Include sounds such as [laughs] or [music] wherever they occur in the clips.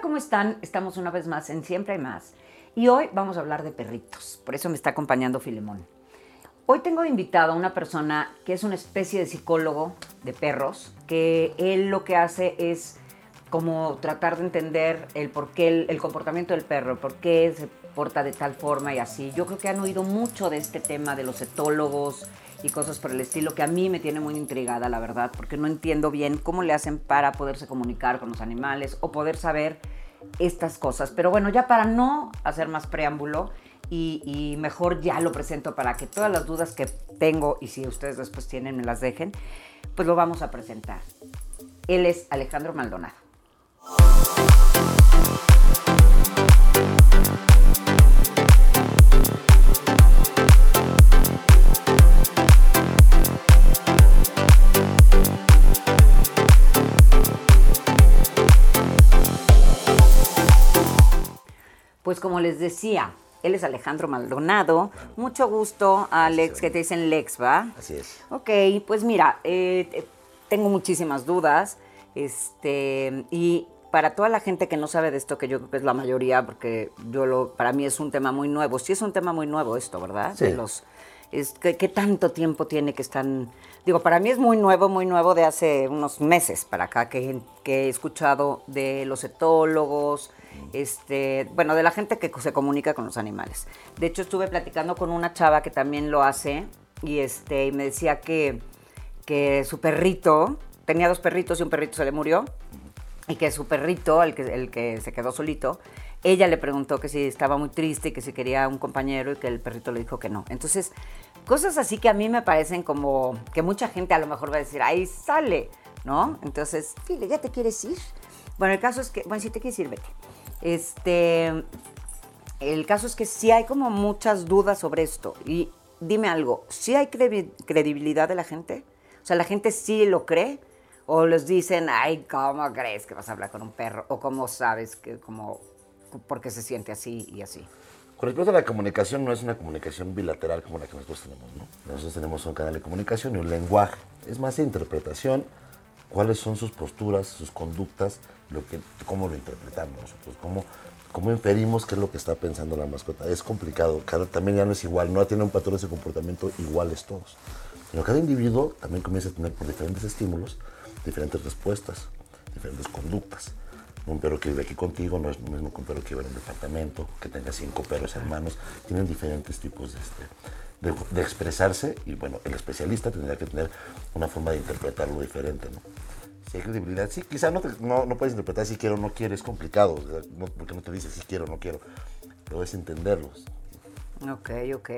¿cómo están? Estamos una vez más en Siempre hay más. Y hoy vamos a hablar de perritos. Por eso me está acompañando Filemón. Hoy tengo de invitado a una persona que es una especie de psicólogo de perros, que él lo que hace es como tratar de entender el por qué el, el comportamiento del perro, por qué se porta de tal forma y así. Yo creo que han oído mucho de este tema de los etólogos y cosas por el estilo que a mí me tiene muy intrigada, la verdad, porque no entiendo bien cómo le hacen para poderse comunicar con los animales o poder saber estas cosas. Pero bueno, ya para no hacer más preámbulo y, y mejor ya lo presento para que todas las dudas que tengo y si ustedes después tienen me las dejen, pues lo vamos a presentar. Él es Alejandro Maldonado. Pues como les decía, él es Alejandro Maldonado. Mucho gusto, Alex, que te dicen Lex, ¿va? Así es. Ok, pues mira, eh, eh, tengo muchísimas dudas. Este, y para toda la gente que no sabe de esto, que yo creo que es la mayoría, porque yo lo, para mí es un tema muy nuevo. Sí es un tema muy nuevo esto, ¿verdad? Sí. De los, es, ¿qué, qué tanto tiempo tiene que están...? Digo, para mí es muy nuevo, muy nuevo de hace unos meses para acá que, que he escuchado de los etólogos, este, bueno, de la gente que se comunica con los animales. De hecho, estuve platicando con una chava que también lo hace y, este, me decía que, su perrito, tenía dos perritos y un perrito se le murió, y que su perrito, el que, se quedó solito, ella le preguntó que si estaba muy triste y que si quería un compañero y que el perrito le dijo que no. Entonces, cosas así que a mí me parecen como que mucha gente a lo mejor va a decir, ahí sale, ¿no? Entonces, File, ¿ya te quieres ir? Bueno, el caso es que, bueno, si te quieres ir, vete. Este, el caso es que sí hay como muchas dudas sobre esto. Y dime algo, ¿sí hay credi- credibilidad de la gente? O sea, ¿la gente sí lo cree? ¿O les dicen, ay, ¿cómo crees que vas a hablar con un perro? ¿O cómo sabes que, como, porque se siente así y así? Con respecto a la comunicación, no es una comunicación bilateral como la que nosotros tenemos, ¿no? Nosotros tenemos un canal de comunicación y un lenguaje. Es más interpretación, cuáles son sus posturas, sus conductas, lo que, cómo lo interpretamos nosotros, cómo, cómo inferimos qué es lo que está pensando la mascota. Es complicado, cada, también ya no es igual, no tiene un patrón de comportamiento iguales todos. Pero cada individuo también comienza a tener por diferentes estímulos, diferentes respuestas, diferentes conductas. Un perro que vive aquí contigo no es lo mismo que un perro que vive en un departamento, que tenga cinco perros hermanos. Tienen diferentes tipos de, este, de, de expresarse y bueno, el especialista tendría que tener una forma de interpretarlo diferente, ¿no? Si hay credibilidad, sí, quizá no, te- no, no puedes interpretar si quiero o no quiero, es complicado, no- porque no te dice si quiero o no quiero, pero es entenderlos. Ok, ok.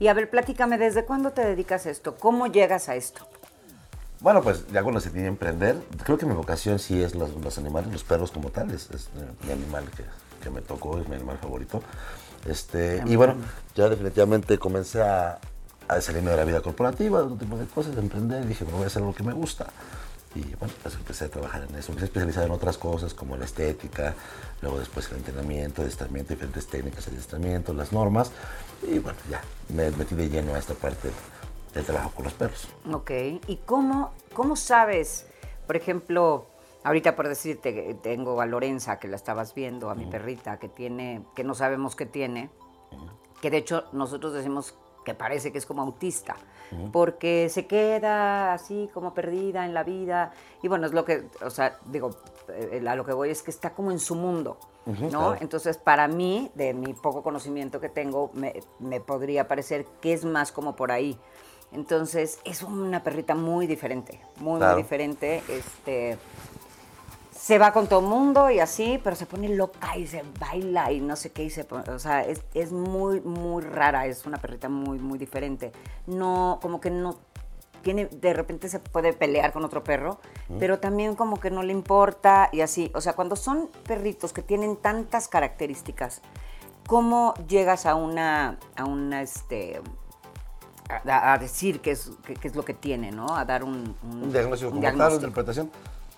Y a ver, platícame, ¿desde cuándo te dedicas a esto? ¿Cómo llegas a esto? Bueno, pues ya cuando decidí emprender, creo que mi vocación sí es los, los animales, los perros como tales. Es mi animal que, que me tocó, es mi animal favorito. Este, y bueno, ya definitivamente comencé a, a salirme de la vida corporativa, de otro tipo de cosas, de emprender. Dije, bueno, voy a hacer lo que me gusta. Y bueno, pues empecé a trabajar en eso. Empecé a especializar en otras cosas como la estética, luego después el entrenamiento, adiestramiento, diferentes técnicas de adiestramiento, las normas. Y bueno, ya me metí de lleno a esta parte del trabajo con los perros. Ok. ¿Y cómo, cómo sabes, por ejemplo, ahorita por decirte, que tengo a Lorenza, que la estabas viendo, a mi perrita, que tiene, que no sabemos qué tiene, que de hecho nosotros decimos que parece que es como autista, porque se queda así como perdida en la vida, y bueno, es lo que, o sea, digo, eh, a lo que voy es que está como en su mundo, ¿no? claro. Entonces, para mí, de mi poco conocimiento que tengo, me, me podría parecer que es más como por ahí. Entonces, es una perrita muy diferente, muy, Claro. muy diferente. Este, se va con todo el mundo y así, pero se pone loca y se baila y no sé qué. Y se pone- o sea, es, es muy, muy rara, es una perrita muy, muy diferente. No, como que no tiene, de repente se puede pelear con otro perro, pero también como que no le importa y así. O sea, cuando son perritos que tienen tantas características, ¿cómo llegas a una, a una, este, a, a decir qué es, qué, qué es lo que tiene, ¿no? A dar un, un- Un diagnóstico un como tal, una diagnóstico. interpretación.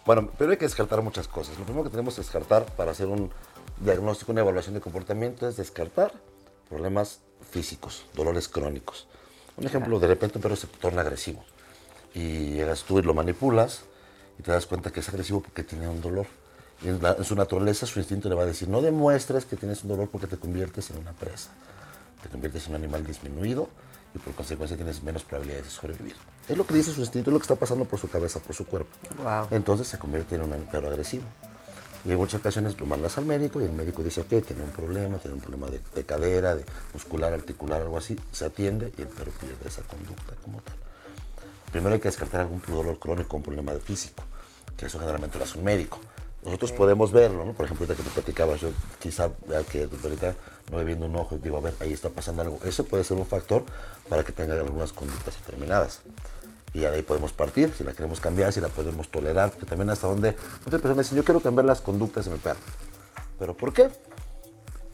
Bueno, pero hay que descartar muchas cosas. Lo primero que tenemos que descartar para hacer un diagnóstico, una evaluación de comportamiento es descartar problemas físicos, dolores crónicos. Un ejemplo, de repente un perro se torna agresivo y llegas tú y lo manipulas y te das cuenta que es agresivo porque tiene un dolor. Y en, la- en su naturaleza, su instinto le va a decir, no demuestres que tienes un dolor porque te conviertes en una presa. Te conviertes en un animal disminuido y por consecuencia tienes menos probabilidades de sobrevivir. Es lo que dice su instinto, es lo que está pasando por su cabeza, por su cuerpo. Wow. Entonces se convierte en un perro agresivo. Y en muchas ocasiones lo mandas al médico y el médico dice, ok, tiene un problema, tiene un problema de, de cadera, de muscular, articular, algo así. Se atiende y el perro pierde esa conducta como tal. Primero hay que descartar algún dolor crónico, un problema de físico, que eso generalmente lo hace un médico. Nosotros podemos verlo, ¿no? Por ejemplo, ahorita que te platicabas, yo quizá que ahorita no voy viendo un ojo y digo, a ver, ahí está pasando algo. Eso puede ser un factor para que tenga algunas conductas determinadas. Y de ahí podemos partir, si la queremos cambiar, si la podemos tolerar, porque también hasta donde muchas personas dicen, yo quiero cambiar las conductas de mi perro. ¿Pero por qué?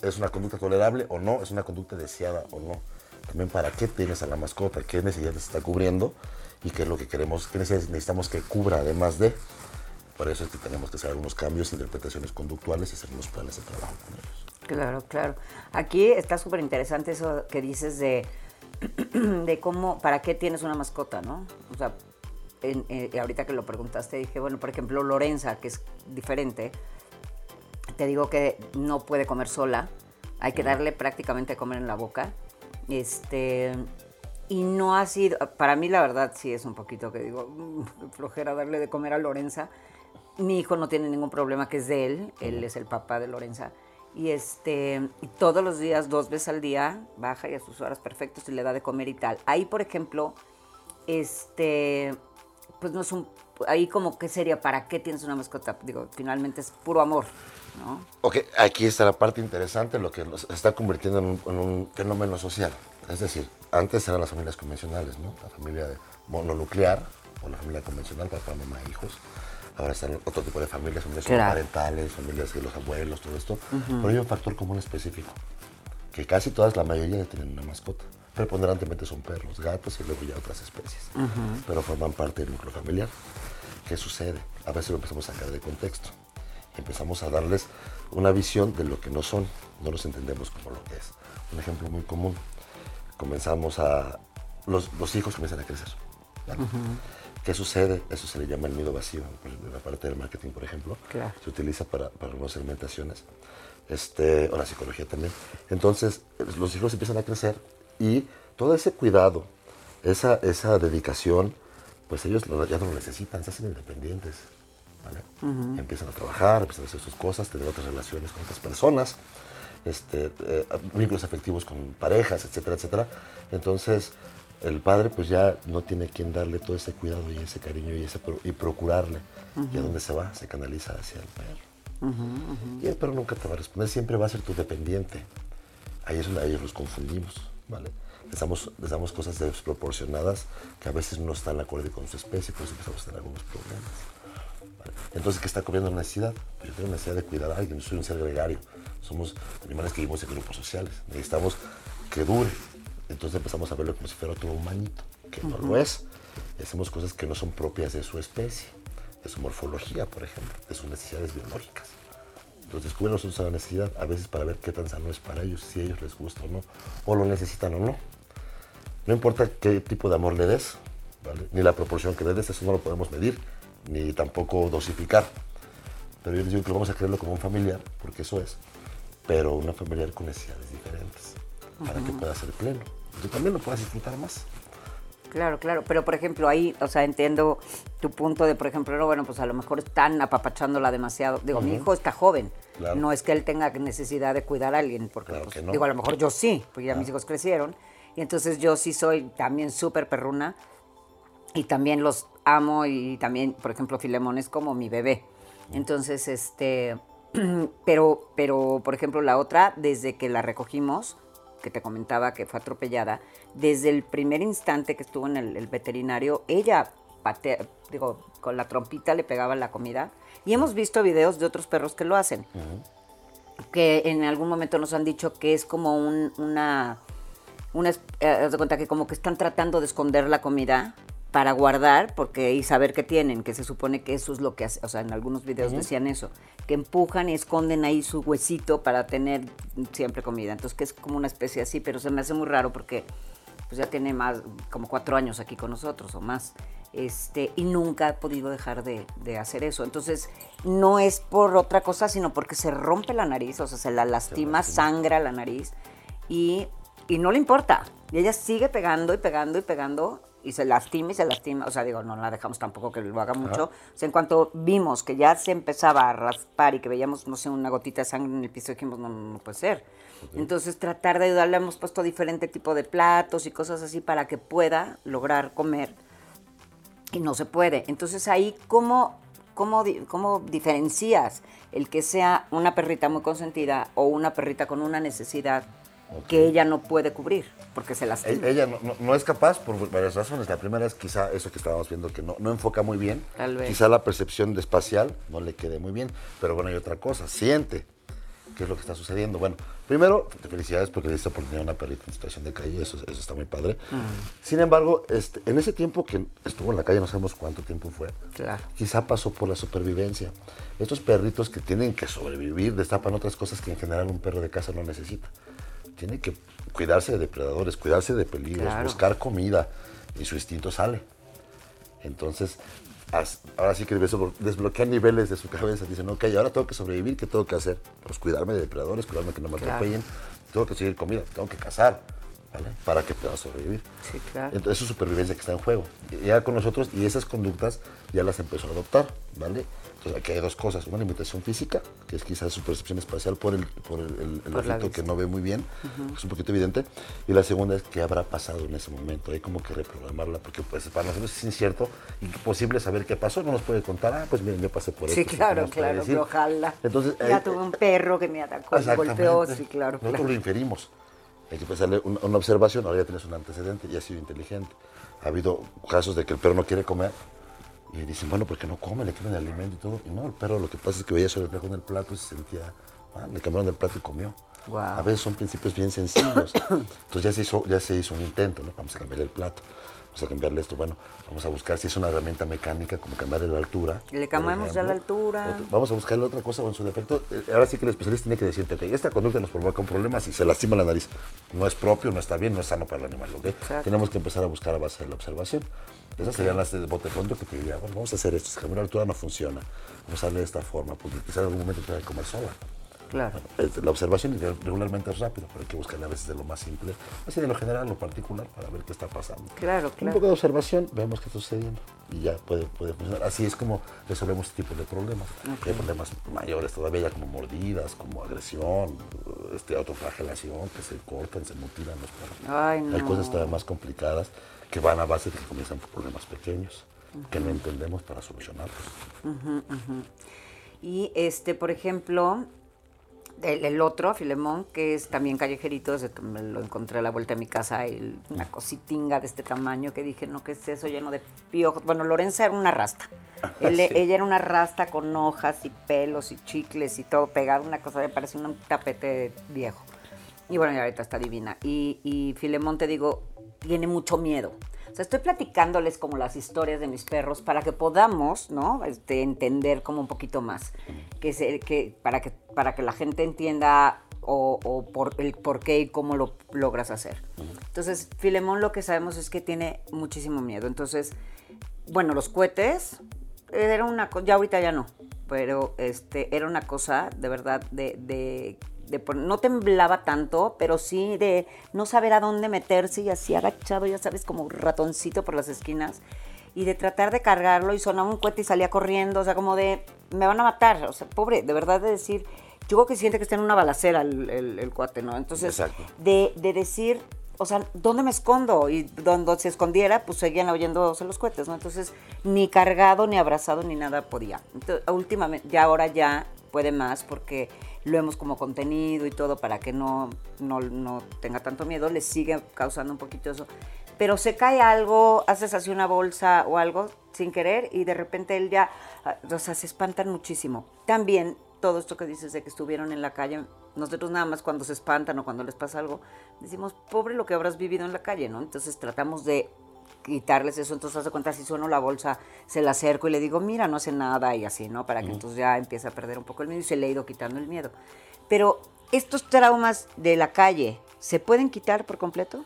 ¿Es una conducta tolerable o no? ¿Es una conducta deseada o no? También para qué tienes a la mascota, qué necesidades está cubriendo y qué es lo que queremos, qué necesidades necesitamos que cubra además de. Por eso es que tenemos que hacer algunos cambios, interpretaciones conductuales y hacer unos planes de trabajo con ellos. Claro, claro. Aquí está súper interesante eso que dices de, [clears throat] de cómo, para qué tienes una mascota, ¿no? O sea, en- eh, ahorita que lo preguntaste dije, bueno, por ejemplo, Lorenza, que es diferente, te digo que no puede comer sola, hay que darle prácticamente a comer en la boca. Este, y no ha sido, para mí la verdad sí es un poquito que digo, "Mm, flojera darle de comer a Lorenza. Mi hijo no tiene ningún problema que es de él, él es el papá de Lorenza. Y este, y todos los días, dos veces al día, baja y a sus horas perfectas y le da de comer y tal. Ahí, por ejemplo, este, pues no es un, ahí como que sería, ¿para qué tienes una mascota? Digo, finalmente es puro amor, ¿no? Ok, aquí está la parte interesante, lo que se está convirtiendo en un, en un fenómeno social. Es decir, antes eran las familias convencionales, ¿no? La familia mononuclear o la familia convencional, papá, mamá, hijos. Ahora están otro tipo de familias, familias Claro. parentales, familias de los abuelos, todo esto. Pero hay un factor común específico, que casi todas, la mayoría tienen una mascota. Preponderantemente son perros, gatos y luego ya otras especies. Pero forman parte del núcleo familiar. ¿Qué sucede? A veces lo empezamos a sacar de contexto. Empezamos a darles una visión de lo que no son. No los entendemos como lo que es. Un ejemplo muy común. Comenzamos a... Los, los hijos comienzan a crecer. ¿vale? ¿Qué sucede? Eso se le llama el nido vacío. En la parte del marketing, por ejemplo, Claro. se utiliza para, para algunas segmentaciones. Este, o la psicología también. Entonces, los hijos empiezan a crecer y todo ese cuidado, esa, esa dedicación, pues ellos lo- ya no lo necesitan, se hacen independientes. ¿vale? Empiezan a trabajar, empiezan a hacer sus cosas, tener otras relaciones con otras personas, este, eh, vínculos afectivos con parejas, etcétera, etcétera. Entonces, el padre pues ya no tiene quien darle todo ese cuidado y ese cariño y, ese, y procurarle. ¿Y a dónde se va? Se canaliza hacia el perro. Y el perro nunca te va a responder, siempre va a ser tu dependiente. Ahí es donde a ellos los confundimos, ¿vale? Les damos, les damos cosas desproporcionadas que a veces no están acorde con su especie, por eso empezamos a tener algunos problemas. ¿vale? Entonces, ¿qué está cubriendo la necesidad? Pues yo tengo necesidad de cuidar a alguien, soy un ser gregario. Somos animales que vivimos en grupos sociales. Necesitamos que dure. Entonces empezamos a verlo como si fuera otro humanito, que no lo es. Y hacemos cosas que no son propias de su especie, de su morfología, por ejemplo, de sus necesidades biológicas. Entonces descubren nosotros la necesidad, a veces para ver qué tan sano es para ellos, si a ellos les gusta o no, o lo necesitan o no. No importa qué tipo de amor le des, ¿vale? ni la proporción que le des, eso no lo podemos medir, ni tampoco dosificar. Pero yo les digo que lo vamos a creerlo como un familiar, porque eso es, pero una familiar con necesidades diferentes, para que pueda ser pleno. Tú también lo puedas disfrutar más. Claro, claro, pero por ejemplo ahí, o sea, entiendo tu punto de, por ejemplo, no, bueno, pues a lo mejor están apapachándola demasiado. Digo, mi hijo está joven, Claro. no es que él tenga necesidad de cuidar a alguien, porque, Claro pues, que no. digo, a lo mejor yo sí, porque ya mis hijos crecieron, y entonces yo sí soy también súper perruna, y también los amo, y también, por ejemplo, Filemón es como mi bebé. Entonces, este, [clears throat] pero, pero, por ejemplo, la otra, desde que la recogimos, que te comentaba que fue atropellada, desde el primer instante que estuvo en el, el veterinario, ella patea, digo, con la trompita le pegaba la comida. Y hemos visto videos de otros perros que lo hacen. Que en algún momento nos han dicho que es como un- una. una eh, haz de cuenta que como que están tratando de esconder la comida para guardar porque y saber qué tienen, que se supone que eso es lo que hace, o sea, en algunos videos decían eso, que empujan y esconden ahí su huesito para tener siempre comida. Entonces que es como una especie así, pero se me hace muy raro porque pues ya tiene más, como cuatro años aquí con nosotros o más. este, y nunca he podido dejar de, de hacer eso. Entonces, no es por otra cosa, sino porque se rompe la nariz, o sea, se la lastima, sangra la nariz y, y no le importa. Y ella sigue pegando y pegando y pegando y se lastima y se lastima. O sea, digo, no la dejamos tampoco que lo haga mucho. O sea, en cuanto vimos que ya se empezaba a raspar y que veíamos, no sé, una gotita de sangre en el piso, dijimos, no, no, no puede ser. Entonces, tratar de ayudarle, hemos puesto diferente tipo de platos y cosas así para que pueda lograr comer. Y no se puede. Entonces, ahí, ¿cómo, cómo, cómo diferencias el que sea una perrita muy consentida o una perrita con una necesidad que ella no puede cubrir porque se lastima? E- Ella no, no- no es capaz por varias razones. La primera es quizá eso que estábamos viendo, que no, no enfoca muy bien. Tal vez. Quizá la percepción de espacial no le quede muy bien. Pero bueno, hay otra cosa, siente qué es lo que está sucediendo. Bueno, primero, felicidades porque le diste oportunidad a una perrita en situación de calle, eso, eso está muy padre. Sin embargo, este, en ese tiempo que estuvo en la calle, no sabemos cuánto tiempo fue, Claro. quizá pasó por la supervivencia. Estos perritos que tienen que sobrevivir destapan otras cosas que en general un perro de casa no necesita. Tiene que cuidarse de depredadores, cuidarse de peligros, Claro. buscar comida y su instinto sale. Entonces, ahora sí que desblo- desbloquea niveles de su cabeza. Dicen, ok, ahora tengo que sobrevivir, ¿qué tengo que hacer? Pues cuidarme de depredadores, cuidarme que no me Claro. atropellen, tengo que seguir comida, tengo que cazar, ¿vale? Para que pueda sobrevivir. Sí, claro. Entonces, es su supervivencia que está en juego. Ya con nosotros, y esas conductas ya las empezó a adoptar, ¿vale? Entonces, aquí hay dos cosas. Una limitación física, que es quizás su percepción espacial por el, por el, el- Por que no ve muy bien, es un poquito evidente. Y la segunda es qué habrá pasado en ese momento. Hay como que reprogramarla, porque pues, para nosotros es incierto y imposible saber qué pasó. No nos puede contar, ah, pues miren, yo pasé por Sí, esto. no claro, claro, decir. ojalá. Entonces, ya eh, tuve un perro que me atacó, me golpeó, sí, claro, Nosotros claro. lo inferimos. Hay que pensarle un- una observación, ahora ya tienes un antecedente y has sido inteligente. Ha habido casos de que el perro no quiere comer y dicen, bueno, ¿por qué no come? Le quitan el alimento y todo. Y no, el perro lo que pasa es que veía su reflejo en el plato y se sentía, ah, le cambiaron el plato y comió. A veces son principios bien sencillos. Entonces ya se hizo, ya se hizo un intento, ¿no? Vamos a cambiarle el plato, vamos a cambiarle esto. Bueno, vamos a buscar si es una herramienta mecánica, como cambiarle la altura. Le cambiamos ya la altura. Vamos a buscarle otra cosa o en su defecto. eh, Ahora sí que el especialista tiene que decirte, ok, esta conducta nos provoca un problema si se lastima la nariz. No es propio, no está bien, no es sano para el animal. ¿ok? Exacto. Tenemos que empezar a buscar a base de la observación. Esas serían las de bote pronto que te diría, bueno, vamos a hacer esto, si cambiar la altura no funciona, vamos a darle de esta forma, porque quizá en algún momento tenga que comer sola. Claro. La observación regularmente es rápido, pero hay que buscarle a veces de lo más simple, así de lo general, lo particular, para ver qué está pasando. Claro, Un claro. poco de observación, vemos qué está sucediendo y ya puede, puede funcionar. Así es como resolvemos este tipo de problemas. Hay problemas mayores todavía, ya como mordidas, como agresión, este, autoflagelación, que se cortan, se mutilan los perros. Ay, Hay cosas todavía más complicadas que van a base de que comienzan por problemas pequeños, que no entendemos para solucionarlos. Y este, por ejemplo, el, el otro, Filemón, que es también callejerito, que me lo encontré a la vuelta de mi casa, el- una cositinga de este tamaño que dije, no, ¿qué es eso lleno de piojos? Bueno, Lorenza era una rasta. [laughs] Él- Sí. Ella era una rasta con hojas y pelos y chicles y todo pegado, una cosa que parece un tapete viejo. Y bueno, y ahorita está divina. Y, y Filemón, te digo, tiene mucho miedo. O sea, estoy platicándoles como las historias de mis perros para que podamos, ¿no? Este, entender como un poquito más. Que, para que para que la gente entienda o, el por qué y cómo lo logras hacer. Entonces, Filemón lo que sabemos es que tiene muchísimo miedo. Entonces, bueno, los cohetes era una cosa, ya ahorita ya no, pero este era una cosa de verdad de, de no temblaba tanto, pero sí de no saber a dónde meterse y así agachado, ya sabes, como ratoncito por las esquinas y de tratar de cargarlo y sonaba un cohete y salía corriendo, o sea, como de me van a matar, o sea, pobre, de verdad de decir, yo creo que siente que está en una balacera el, el, el cuate, ¿no? Entonces, de, de decir, o sea, ¿dónde me escondo? Y donde se escondiera, pues seguían oyéndose los cohetes, ¿no? Entonces, ni cargado, ni abrazado, ni nada podía. Entonces, últimamente, ya ahora ya puede más porque lo hemos como contenido y todo para que no, no, no tenga tanto miedo, le sigue causando un poquito eso. Pero se cae algo, haces así una bolsa o algo sin querer y de repente él ya, o sea, se espantan muchísimo. También todo esto que dices de que estuvieron en la calle, nosotros nada más cuando se espantan o cuando les pasa algo, decimos, pobre lo que habrás vivido en la calle, ¿no? Entonces tratamos de quitarles eso, entonces hace cuenta, si sueno la bolsa, se la acerco y le digo, mira, no hace nada y así, ¿no? Para que entonces ya empiece a perder un poco el miedo y se le ha ido quitando el miedo. Pero estos traumas de la calle, ¿se pueden quitar por completo?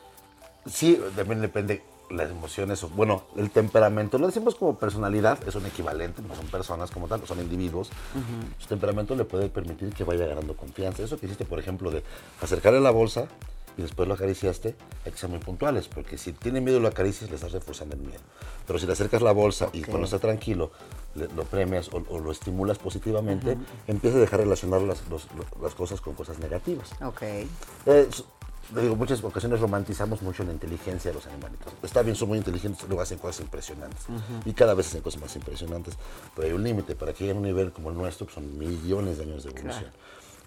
Sí, también depende las emociones, bueno, el temperamento, lo decimos como personalidad, es un equivalente, no son personas como tal, son individuos. Su temperamento le puede permitir que vaya ganando confianza. Eso que hiciste, por ejemplo, de acercarle la bolsa y después lo acariciaste, hay que ser muy puntuales, porque si tiene miedo y lo acaricias, le estás reforzando el miedo. Pero si le acercas la bolsa y cuando está tranquilo, lo premias o, lo estimulas positivamente, empieza a dejar relacionar las, las, cosas con cosas negativas. Ok. Eh, digo, muchas ocasiones romantizamos mucho la inteligencia de los animalitos. Está bien, son muy inteligentes, luego hacen cosas impresionantes. Y cada vez hacen cosas más impresionantes. Pero hay un límite. Para que lleguen a un nivel como el nuestro, que son millones de años de evolución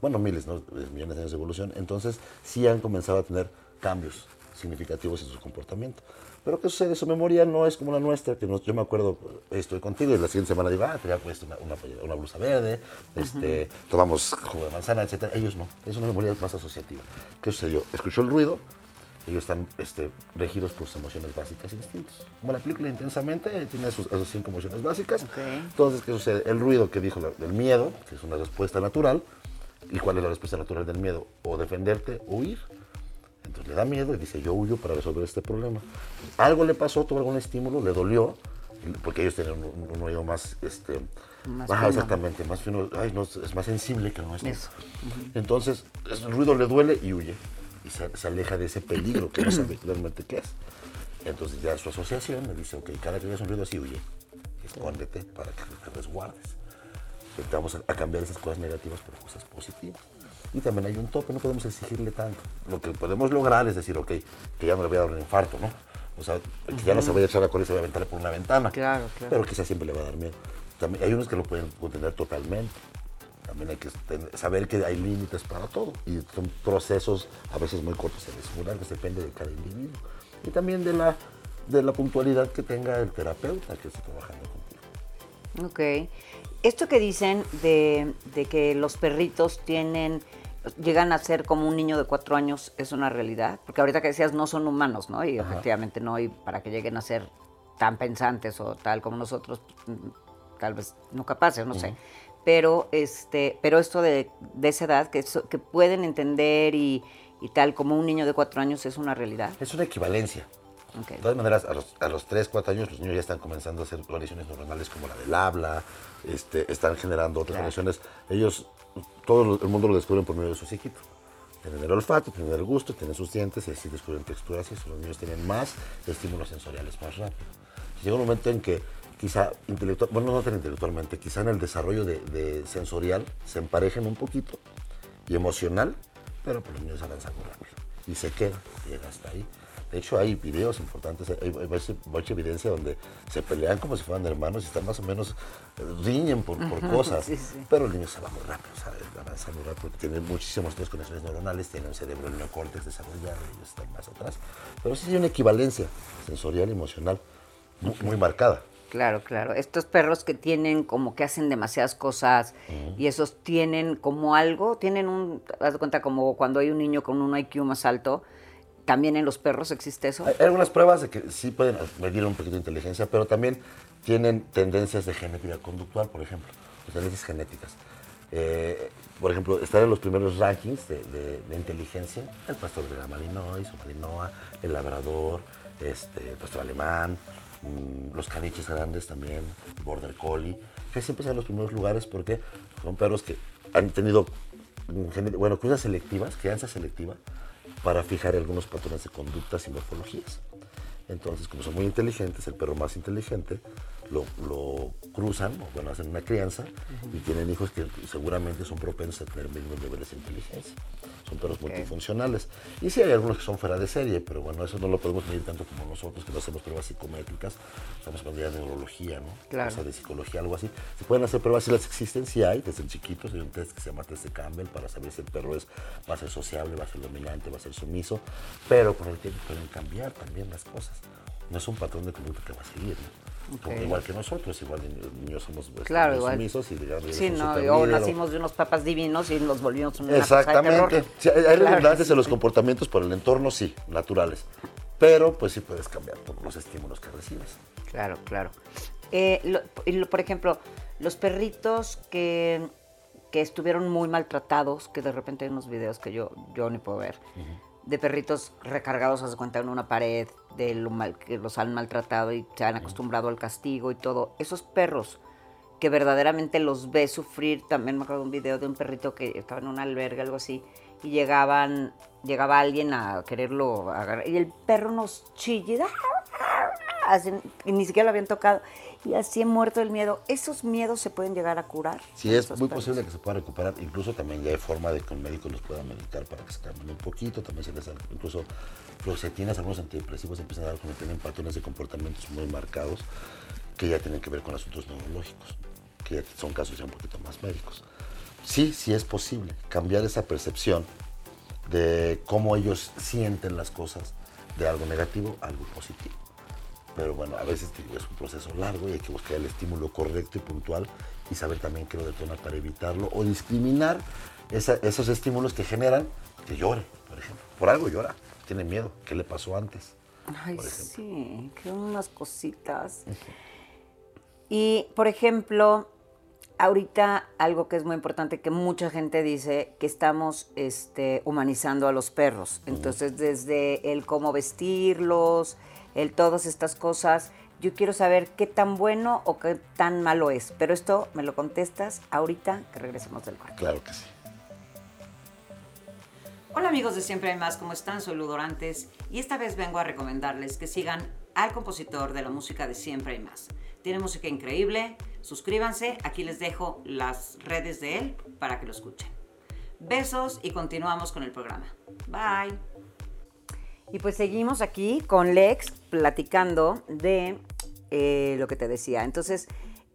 bueno, miles, ¿no? millones de años de evolución, entonces sí han comenzado a tener cambios significativos en su comportamiento. Pero ¿qué sucede? Su memoria no es como la nuestra, que yo me acuerdo, estoy contigo y la siguiente semana digo, ah, te había puesto una, blusa verde, este, tomamos jugo de manzana, etc. Ellos no, es una memoria más asociativa. ¿Qué sucedió? Escuchó el ruido, ellos están este, regidos por sus emociones básicas y distintos. Como la película intensamente tiene sus, esas cinco emociones básicas. Entonces, ¿qué sucede? El ruido que dijo el miedo, que es una respuesta natural, ¿Y cuál es la respuesta natural del miedo? O defenderte o huir. Entonces le da miedo y dice, yo huyo para resolver este problema. Algo le pasó, tuvo algún estímulo, le dolió, porque ellos tienen un, oído más, este, más exactamente, más fino, ay, no, es más sensible que el nuestro. Entonces, el ruido le duele y huye. Y se, aleja de ese peligro que no sabe [clears throat] realmente qué es. Entonces ya su asociación le dice, ok, cada que veas un ruido así, huye. Escóndete para que te resguardes vamos a, cambiar esas cosas negativas por cosas positivas. Y también hay un tope, no podemos exigirle tanto. Lo que podemos lograr es decir, ok, que ya no le voy a dar un infarto, ¿no? O sea, que ya no se vaya a echar a correr y se vaya a aventar por una ventana. Claro, claro. Pero quizás siempre le va a dar miedo. También hay unos que lo pueden contener totalmente. También hay que saber que hay límites para todo. Y son procesos a veces muy cortos en descurar, que depende de cada individuo. Y también de la, de la puntualidad que tenga el terapeuta que esté trabajando contigo. Ok. Esto que dicen de, que los perritos tienen, llegan a ser como un niño de cuatro años, es una realidad. Porque ahorita que decías, no son humanos, ¿no? Y efectivamente no, y para que lleguen a ser tan pensantes o tal como nosotros, mm, tal vez no capaces, no sé. Pero, este, pero esto de, esa edad, que, que pueden entender y, y tal como un niño de cuatro años, es una realidad. Es una equivalencia. De todas maneras, a los, a los 3, 4 años los niños ya están comenzando a hacer variaciones normales como la del habla, este, están generando otras variaciones. Ellos, todo el mundo lo descubren por medio de sus hijitos. Tienen el olfato, tienen el gusto, tienen sus dientes y así descubren texturas y los niños tienen más estímulos sensoriales más rápido. Llega un momento en que quizá intelectual, bueno, no tan intelectualmente, quizá en el desarrollo de, sensorial se emparejen un poquito y emocional, pero pues los niños avanzan muy rápido y se queda, llega hasta ahí. De hecho, hay videos importantes, hay, mucha evidencia donde se pelean como si fueran hermanos y están más o menos, eh, riñen por, cosas. Pero el niño se va muy rápido, ¿sabes? Avanza muy rápido, tiene muchísimas otras conexiones neuronales, tiene un cerebro el neocórtex desarrollado, ellos están más atrás. Pero sí hay una equivalencia sensorial y emocional muy, marcada. Claro, claro. Estos perros que tienen como que hacen demasiadas cosas y esos tienen como algo, tienen un, haz de cuenta como cuando hay un niño con un IQ más alto, ¿También en los perros existe eso? Hay algunas pruebas de que sí pueden medir un poquito de inteligencia, pero también tienen tendencias de genética conductual, por ejemplo, tendencias genéticas. Eh, por ejemplo, están en los primeros rankings de, inteligencia el pastor de la Malinois o Malinoa, el labrador, este, el pastor alemán, mm, los caniches grandes también, border collie, que siempre están en los primeros lugares porque son perros que han tenido, mm, bueno, cosas selectivas, crianza selectiva, para fijar algunos patrones de conductas y morfologías. Entonces, como son muy inteligentes, el perro más inteligente lo, lo cruzan, o bueno, hacen una crianza y tienen hijos que seguramente son propensos a tener mismos niveles de inteligencia. Son perros multifuncionales. Y sí hay algunos que son fuera de serie, pero bueno, eso no lo podemos medir tanto como nosotros, que no hacemos pruebas psicométricas, estamos hablando de neurología, ¿no? Claro. O sea, de psicología, algo así. Se pueden hacer pruebas, si las existen, sí hay, desde chiquitos, hay un test que se llama test de Campbell para saber si el perro es, va a ser sociable, va a ser dominante, va a ser sumiso, pero con el tiempo pueden cambiar también las cosas. No es un patrón de conducta que va a seguir, ¿no? Igual que nosotros, igual niños somos este, claro, igual. sumisos y digamos, Sí, no, o nacimos de unos papas divinos y nos volvimos una Exactamente. Sí, hay redundancias en los comportamientos por el entorno, sí, naturales. Pero pues sí puedes cambiar por los estímulos que recibes. Claro, claro. Eh, por ejemplo, los perritos que, que, estuvieron muy maltratados, que de repente hay unos videos que yo, yo ni puedo ver, de perritos recargados, haz cuenta, en una pared, de lo mal que los han maltratado y se han acostumbrado al castigo y todo. Esos perros que verdaderamente los ve sufrir, también me acuerdo de un video de un perrito que estaba en una alberga, algo así, y llegaban, llegaba alguien a quererlo agarrar, y el perro nos y ni siquiera lo habían tocado, y así he muerto el miedo. ¿Esos miedos se pueden llegar a curar? Sí, es muy perros. posible que se pueda recuperar. Incluso también ya hay forma de que un médico los pueda medicar para que se cambien un poquito. También se les da- incluso los si tienes algunos antidepresivos empiezan a dar cuando tienen patrones de comportamientos muy marcados que ya tienen que ver con asuntos neurológicos, que ya son casos ya un poquito más médicos. Sí, sí es posible cambiar esa percepción de cómo ellos sienten las cosas de algo negativo a algo positivo. Pero bueno, a veces te digo, es un proceso largo y hay que buscar el estímulo correcto y puntual y saber también qué lo detona para evitarlo o discriminar esa- esos estímulos que generan que llore, por ejemplo. Por algo llora, tiene miedo. ¿Qué le pasó antes? Ay, por sí, que unas cositas. Y, por ejemplo, ahorita algo que es muy importante, que mucha gente dice que estamos este, humanizando a los perros. Entonces, desde el cómo vestirlos, el todas estas cosas, yo quiero saber qué tan bueno o qué tan malo es. Pero esto me lo contestas ahorita que regresemos del corte. Claro que sí. Hola amigos de Siempre hay más, ¿cómo están? Soy Ludorantes y esta vez vengo a recomendarles que sigan al compositor de la música de Siempre hay más. Tiene música increíble, suscríbanse, aquí les dejo las redes de él para que lo escuchen. Besos y continuamos con el programa. Bye. Y pues seguimos aquí con Lex platicando de eh, lo que te decía. Entonces,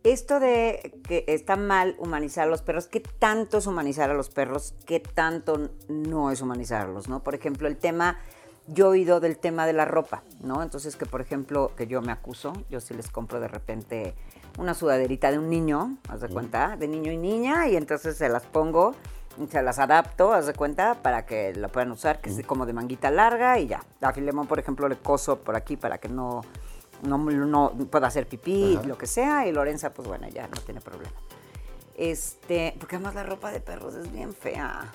esto de que está mal humanizar a los perros, ¿qué tanto es humanizar a los perros? ¿Qué tanto no es humanizarlos? ¿no? Por ejemplo, el tema, yo he oído del tema de la ropa, ¿no? Entonces, que por ejemplo, que yo me acuso, yo sí les compro de repente una sudaderita de un niño, haz de cuenta, de niño y niña, y entonces se las pongo, se las adapto, haz de cuenta, para que la puedan usar, que es como de manguita larga y ya. A Filemón, por ejemplo, le coso por aquí para que no, no, no pueda hacer pipí, Ajá. lo que sea, y Lorenza, pues bueno, ya no tiene problema. Este, porque además la ropa de perros es bien fea.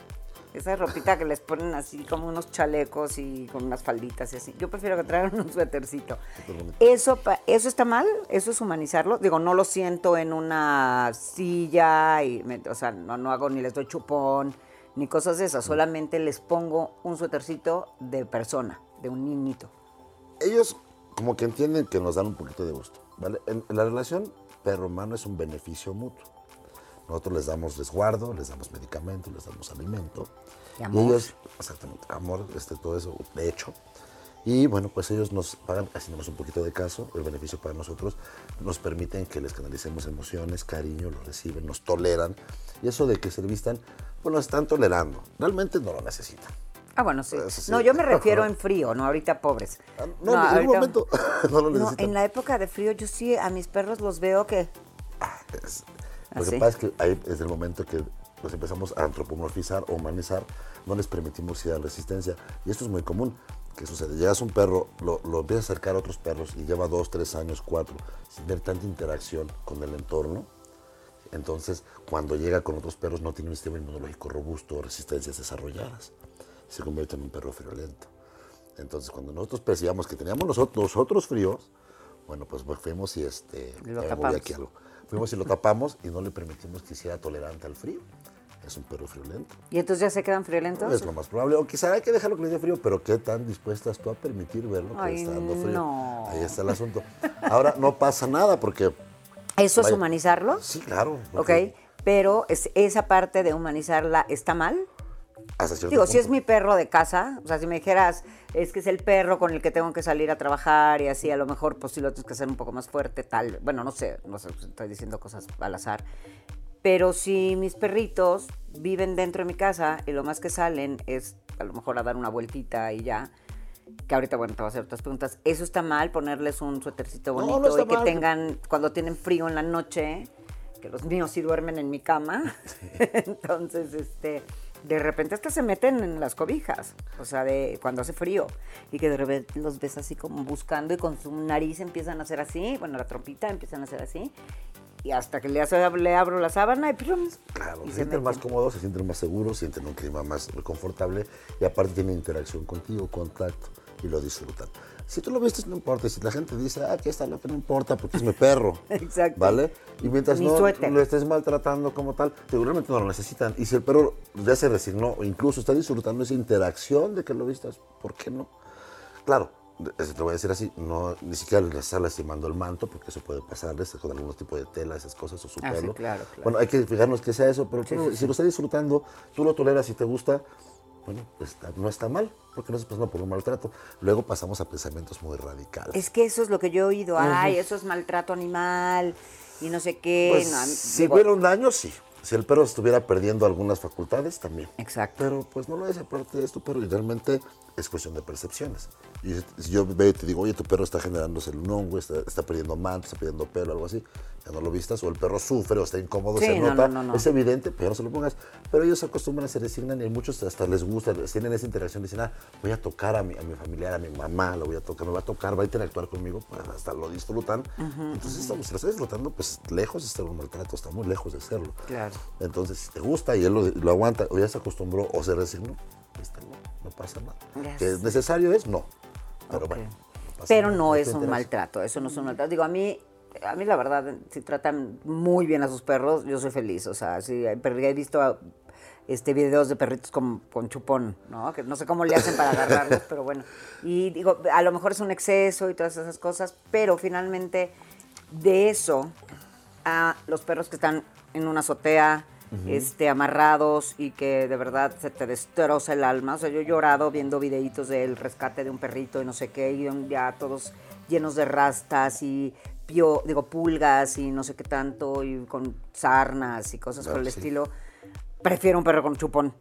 Esa ropita que les ponen así como unos chalecos y con unas falditas y así. Yo prefiero que traigan [laughs] un suétercito. Eso, ¿Eso está mal? ¿Eso es humanizarlo? Digo, no lo siento en una silla, y me- o sea, no, no hago ni les doy chupón, ni cosas de esas. Solamente les pongo un suétercito de persona, de un niñito. ellos como que entienden que nos dan un poquito de gusto, ¿vale? En, en la relación perro-humano es un beneficio mutuo. Nosotros les damos resguardo, les damos medicamentos, les damos alimento. Y amor. ellos, exactamente, amor, este, todo eso, de hecho. Y bueno, pues ellos nos pagan, haciéndonos un poquito de caso, el beneficio para nosotros, nos permiten que les canalicemos emociones, cariño, lo reciben, nos toleran. Y eso de que se vistan, pues nos están tolerando. Realmente no lo necesitan. Ah, bueno, sí. No, yo me refiero [laughs] en frío, no ahorita pobres. Ah, no, en algún ahorita- momento [laughs] no lo No, necesitan. en la época de frío yo sí a mis perros los veo que... Es- ¿Ah, lo que pasa es que ahí es el momento que los empezamos a antropomorfizar o humanizar, no les permitimos ir a resistencia. Y esto es muy común. ¿Qué sucede? Llegas a un perro, lo, lo empiezas a acercar a otros perros y lleva dos, tres años, cuatro, sin ver tanta interacción con el entorno. Entonces, cuando llega con otros perros, no tiene un sistema inmunológico robusto o resistencias desarrolladas. Se convierte en un perro friolento. Entonces, cuando nosotros percibíamos que teníamos nosotros, nosotros fríos, bueno, pues fuimos y este. Lo moví tapamos. aquí algo. Fuimos y lo tapamos y no le permitimos que sea tolerante al frío. Es un perro friolento. ¿Y entonces ya se quedan friolentos? Es lo más probable. O quizá hay que dejarlo que le dé frío, pero ¿qué tan dispuestas tú a permitir verlo que Ay, está dando frío? no. Ahí está el asunto. Ahora, no pasa nada porque. ¿Eso es Vaya. humanizarlos? Sí, claro. Ok, pero es- esa parte de humanizarla está mal. Hasta cierto Digo, si es mi perro de casa, o sea, si me dijeras, es que es el perro con el que tengo que salir a trabajar y así, a lo mejor pues sí lo tienes que hacer un poco más fuerte, tal. Bueno, no sé, no sé, estoy diciendo cosas al azar. Pero si mis perritos viven dentro de mi casa y lo más que salen es a lo mejor a dar una vueltita y ya, que ahorita, bueno, te voy a hacer otras preguntas, ¿eso está mal ponerles un suétercito No, no bonito está y que mal. tengan, cuando tienen frío en la noche, que los míos sí duermen en mi cama, [laughs] [laughs] entonces, este, de repente hasta se meten en las cobijas, o sea, de cuando hace frío, y que de repente los ves así como buscando y con su nariz empiezan a hacer así, bueno, la trompita empiezan a hacer así, y hasta que le, hace- le abro la sábana y plum, Claro, y se, se sienten más cómodos, se sienten más seguros, sienten un clima más confortable y aparte tienen interacción contigo, contacto y lo disfrutan. Si tú lo viste, no importa. Si la gente dice, ah, aquí está lo que no importa porque es mi perro. [laughs] Exacto. ¿Vale? Y mientras Mi no suéter. lo estés maltratando como tal, seguramente no lo necesitan. Y si el perro ya se resignó o incluso está disfrutando esa interacción de que lo vistas, ¿por qué no? Claro, te lo voy a decir así, no, ni siquiera le estás lastimando el manto, porque eso puede pasarles con algún tipo de tela, esas cosas, o su Ah, sí, pelo. claro, claro. Bueno, hay que fijarnos que sea eso, pero Sí, pero sí, si lo está disfrutando, tú lo toleras y te gusta, bueno, pues, está- no está mal, porque no estás pasando por un maltrato. Luego pasamos a pensamientos muy radicales. Es que eso es lo que yo he oído. Ay, eso es maltrato animal y no sé qué. Pues, no, si digo, hubiera un daño, sí. Si el perro estuviera perdiendo algunas facultades, también. Exacto. Pero pues no lo es, aparte es tu perro y realmente es cuestión de percepciones. Y si- yo veo y te digo, oye, tu perro está generándose un hongo, está, está perdiendo manto, está perdiendo pelo, algo así, ya no lo vistas, o el perro sufre o está incómodo, Sí, se no, nota, no, no, no. es evidente, pero no se lo pongas. Pero ellos se acostumbran, se resignan y muchos hasta les gusta, tienen esa interacción, dicen, ah, voy a tocar a mi, a mi familiar, a mi mamá, lo voy a tocar, me va a tocar, va a interactuar conmigo, pues hasta lo disfrutan. Entonces, estamos, si lo está disfrutando, pues lejos de ser un maltrato, está muy lejos de serlo. Claro. Entonces, si te gusta y él lo, lo aguanta, o ya se acostumbró o se resignó, pues está bien, no pasa nada. ¿Que es necesario es? No. Pero bueno. Pero nada, no es un maltrato, eso no es un maltrato. Digo, a mí, a mí la verdad, si tratan muy bien a sus perros, yo soy feliz. O sea, sí, he visto este videos de perritos con, con chupón, ¿no? Que no sé cómo le hacen para agarrarlos, pero bueno. Y digo, a lo mejor es un exceso y todas esas cosas, pero finalmente de eso a los perros que están en una azotea, este, amarrados y que de verdad se te destroza el alma. O sea, yo he llorado viendo videitos del rescate de un perrito y no sé qué, y ya todos llenos de rastas y pio, digo, pulgas y no sé qué tanto, y con sarnas y cosas por Claro, el sí. estilo. Prefiero un perro con chupón,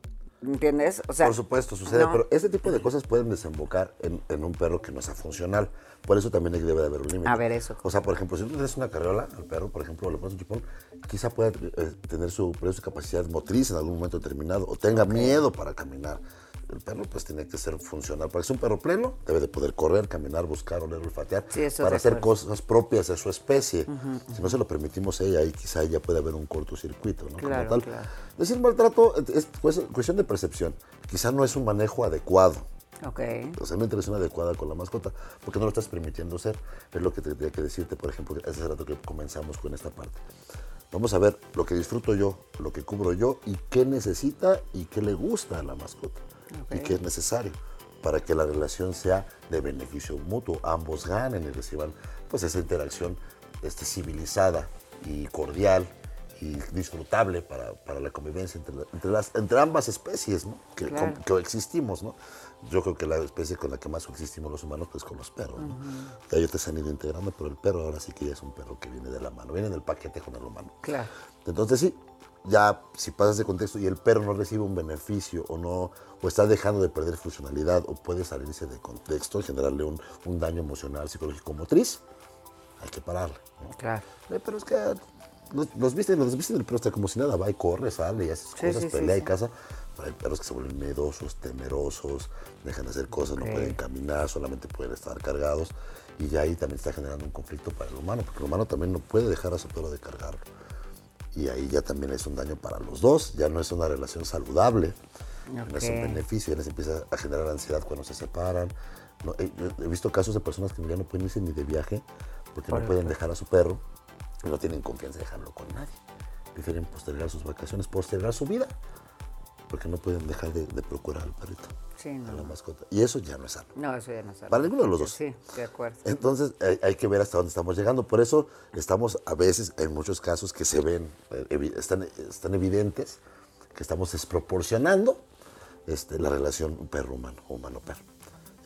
¿entiendes? O sea, Por supuesto, sucede, no. pero este tipo de cosas pueden desembocar en, en un perro que no sea funcional. Por eso también debe de haber un límite. A ver, eso. O sea, por ejemplo, si tú tienes una carriola al perro, por ejemplo, le pones un chupón, quizá pueda eh, tener su, su capacidad motriz en algún momento determinado o tenga miedo para caminar. El perro pues tiene que ser funcional. Para que sea un perro pleno, debe de poder correr, caminar, buscar, oler, olfatear, Sí, eso para hacer acuerdo. cosas propias de su especie. Si no se lo permitimos a ella, ahí quizá ya puede haber un cortocircuito, ¿no? Como Claro, tal. claro. Decir maltrato es cues- cuestión de percepción. Quizá no es un manejo adecuado. Ok. O sea, una interacción adecuada con la mascota, porque no lo estás permitiendo ser. Es lo que tendría que decirte, por ejemplo, hace rato que comenzamos con esta parte. Vamos a ver lo que disfruto yo, lo que cubro yo y qué necesita y qué le gusta a la mascota y Ok. qué es necesario para que la relación sea de beneficio mutuo, ambos ganen y reciban pues esa interacción este, civilizada y cordial y disfrutable para, para la convivencia entre, la- entre las, entre ambas especies ¿no? que, Claro. com- que existimos. ¿no? Yo creo que la especie con la que más existimos los humanos pues con los perros. ¿no? Ya ellos se han ido integrando, pero el perro ahora sí que ya es un perro que viene de la mano, viene en el paquete con el humano. Claro. Entonces sí, ya si pasas de contexto y el perro no recibe un beneficio o no o está dejando de perder funcionalidad o puede salirse de contexto y generarle un, un daño emocional, psicológico, motriz, hay que pararle. ¿no? Claro. Eh, pero es que los, los visten, los visten el perro está como si nada, va y corre, sale y hace sus Sí, cosas, sí, sí, pelea y sí. caza. Pero hay perros que se vuelven miedosos, temerosos, dejan de hacer cosas, Ok. no pueden caminar, solamente pueden estar cargados. Y ya ahí también está generando un conflicto para el humano, porque el humano también no puede dejar a su perro de cargarlo. Y ahí ya también es un daño para los dos, ya no es una relación saludable, no es un beneficio, ya les empieza a generar ansiedad cuando se separan. No, he, he visto casos de personas que ya no pueden irse ni de viaje porque Por no pueden dejar a su perro y no tienen confianza de dejarlo con nadie. Prefieren postergar sus vacaciones, postergar su vida, porque no pueden dejar de, de procurar al perrito, Sí, a no. la mascota. Y eso ya no es sano. No, eso ya no sabe. Para ninguno de los dos. Sí, de acuerdo. Entonces hay, hay que ver hasta dónde estamos llegando. Por eso estamos a veces, en muchos casos que se ven, eh, están, están evidentes, que estamos desproporcionando este, la relación perro-humano humano-perro.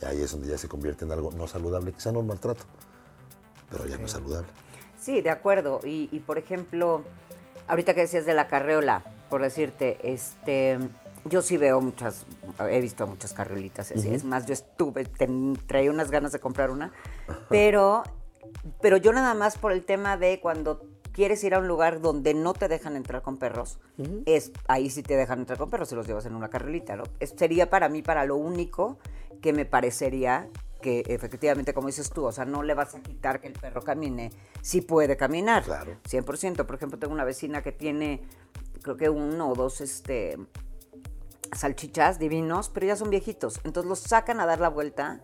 Y ahí es donde ya se convierte en algo no saludable, quizá no un maltrato, pero ya no es saludable. Sí, de acuerdo. Y, y, por ejemplo, ahorita que decías de la carreola, por decirte, este, yo sí veo muchas, he visto muchas carriolitas así. Es más, yo estuve, ten- traía unas ganas de comprar una, pero, pero yo nada más por el tema de cuando quieres ir a un lugar donde no te dejan entrar con perros, es ahí sí te dejan entrar con perros si los llevas en una carriolita, ¿no? Es- sería para mí para lo único que me parecería que efectivamente, como dices tú, o sea, no le vas a quitar que el perro camine, sí puede caminar. Claro. 100%. Por ejemplo, tengo una vecina que tiene, creo que uno o dos, este salchichas divinos, pero ya son viejitos. Entonces los sacan a dar la vuelta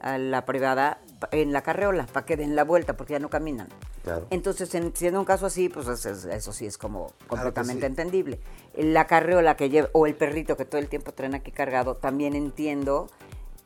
a la privada en la carreola para que den la vuelta porque ya no caminan. Claro. Entonces, en, siendo un caso así, pues es- es- eso sí es como Claro completamente sí. entendible. La carreola que lleva, o el perrito que todo el tiempo traen aquí cargado, también entiendo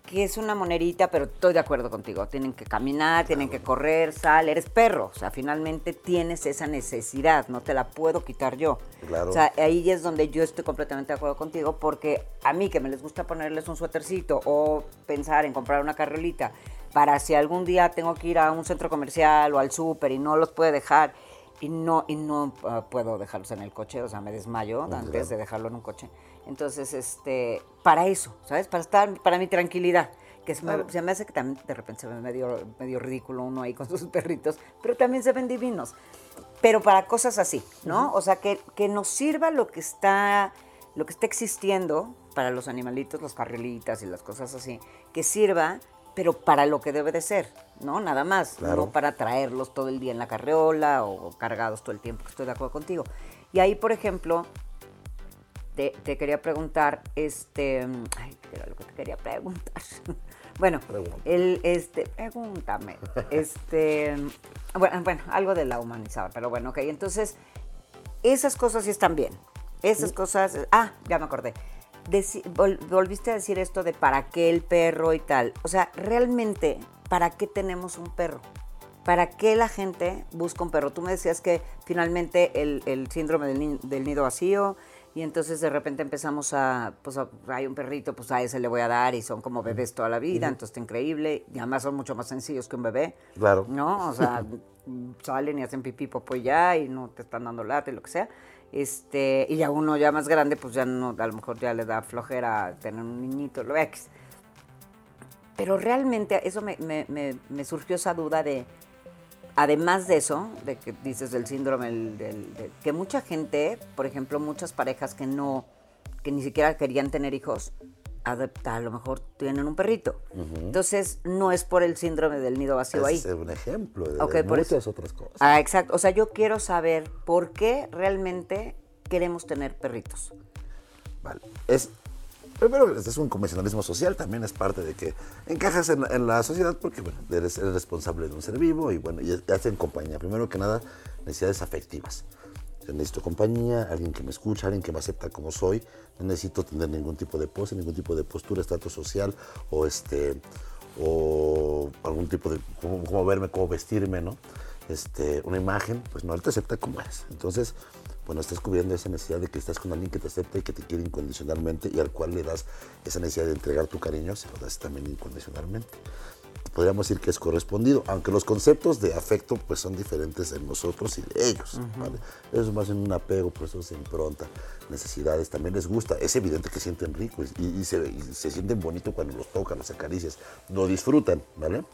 que es una monerita, pero estoy de acuerdo contigo. Tienen que caminar, tienen que correr, sal, eres perro. O sea, finalmente tienes esa necesidad, no te la puedo quitar yo. Claro. O sea, ahí es donde yo estoy completamente de acuerdo contigo, porque a mí que me les gusta ponerles un suétercito o pensar en comprar una carriolita para si algún día tengo que ir a un centro comercial o al súper y no los puede dejar y no y no ah, puedo dejarlos en el coche, o sea, me desmayo antes de dejarlo en un coche. Entonces, este, para eso, ¿sabes? Para estar, para mi tranquilidad. Que se me, se me hace que también de repente se ve medio, medio ridículo uno ahí con [laughs] sus perritos, pero también se ven divinos. Pero para cosas así, ¿no? O sea, que, que nos sirva lo que está, lo que está existiendo para los animalitos, los carrilitas y las cosas así, que sirva, pero para lo que debe de ser, ¿no? Nada más, Claro. no para traerlos todo el día en la carreola o cargados todo el tiempo, estoy de acuerdo contigo. Y ahí, por ejemplo, te, te quería preguntar, este, ay, ¿qué era lo que te quería preguntar? [laughs] bueno, Pregunta. el, este, pregúntame, [laughs] este, bueno, bueno, algo de la humanizada, pero bueno, ok, entonces, esas cosas sí están bien, esas cosas, ah, ya me acordé, Deci- vol- volviste a decir esto de para qué el perro y tal, o sea, realmente, ¿para qué tenemos un perro? ¿Para qué la gente busca un perro? Tú me decías que finalmente el, el síndrome del nido vacío y entonces de repente empezamos a, pues a- hay un perrito, pues a ese le voy a dar y son como bebés toda la vida, entonces está increíble y además son mucho más sencillos que un bebé. Claro. ¿No? O sea, [laughs] salen y hacen pipí, popó y ya y no te están dando lata y lo que sea. Este, y ya uno ya más grande, pues ya no, a lo mejor ya le da flojera tener un niñito, lo X. Pero realmente eso me, me- me- me surgió esa duda de, además de eso, de que dices del síndrome, del, del- de- que mucha gente, por ejemplo, muchas parejas que no, que ni siquiera querían tener hijos, a lo mejor tienen un perrito. Entonces, no es por el síndrome del nido vacío ahí. Es un ejemplo de, Ok, de por eso. muchas otras cosas. Ah, exacto. O sea, yo quiero saber por qué realmente queremos tener perritos. Vale. Es, primero, es un convencionalismo social, también es parte de que encajas en, en la sociedad porque bueno, eres, eres responsable de un ser vivo y bueno, y hacen compañía. Primero que nada, necesidades afectivas. Necesito compañía, alguien que me escucha, alguien que me acepta como soy. No necesito tener ningún tipo de pose, ningún tipo de postura, estatus social o este o algún tipo de cómo, cómo verme, cómo vestirme, ¿no? Este, una imagen, pues no, él te acepta como es. Entonces, bueno, estás cubriendo esa necesidad de que estás con alguien que te acepta y que te quiere incondicionalmente y al cual le das esa necesidad de entregar tu cariño, se lo das también incondicionalmente. Podríamos decir que es correspondido, aunque los conceptos de afecto pues son diferentes en nosotros y de ellos. ¿vale? Eso es más en un apego, por eso se impronta, necesidades, también les gusta. Es evidente que sienten rico y, y se, y se sienten bonito cuando los tocan, los acaricias, lo disfrutan, ¿vale?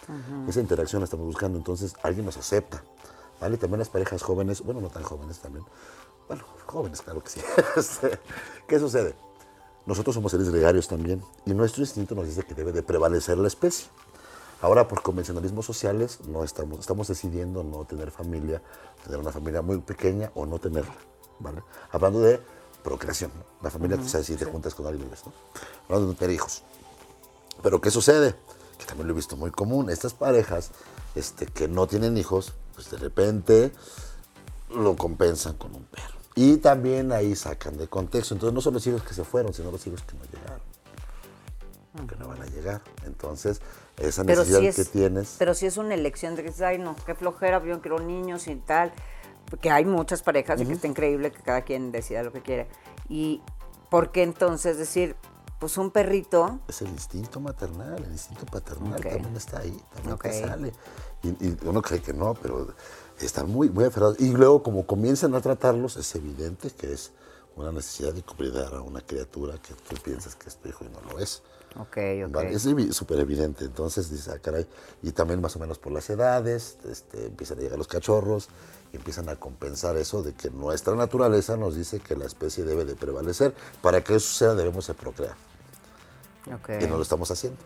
Esa interacción la estamos buscando, entonces alguien nos acepta, ¿vale? También las parejas jóvenes, bueno, no tan jóvenes también, bueno, jóvenes, claro que sí. [laughs] Este, ¿Qué sucede? Nosotros somos seres gregarios también y nuestro instinto nos dice que debe de prevalecer la especie. Ahora, por convencionalismos sociales, no estamos, estamos decidiendo no tener familia, tener una familia muy pequeña o no tenerla, ¿vale? Hablando de procreación, ¿no? La familia, tú sabes, si te juntas con alguien, ¿no? Hablando de tener hijos. Pero, ¿qué sucede? Que también lo he visto muy común. Estas parejas este, que no tienen hijos, pues de repente lo compensan con un perro. Y también ahí sacan de contexto. Entonces, no son los hijos que se fueron, sino los hijos que no llegaron. Que no van a llegar. Entonces, esa necesidad si es, que tienes. pero si es una elección de que ay no, qué flojera, yo quiero niños y tal. Porque hay muchas parejas y que está increíble que cada quien decida lo que quiere. Y ¿por qué entonces decir, pues un perrito, Es el instinto maternal, el instinto paternal Ok. también está ahí, también te Ok. sale. Y, y uno cree que no, pero están muy, muy aferrados. Y luego, como comienzan a tratarlos, es evidente que es una necesidad de cuidar a una criatura que tú piensas que es tu hijo y no lo es. ok, ok. ¿vale? Es súper evidente. Entonces dices, ah, caray. Y también más o menos por las edades, este, empiezan a llegar los cachorros y empiezan a compensar eso de que nuestra naturaleza nos dice que la especie debe de prevalecer. Para que eso suceda debemos de procrear. ok. Y no lo estamos haciendo.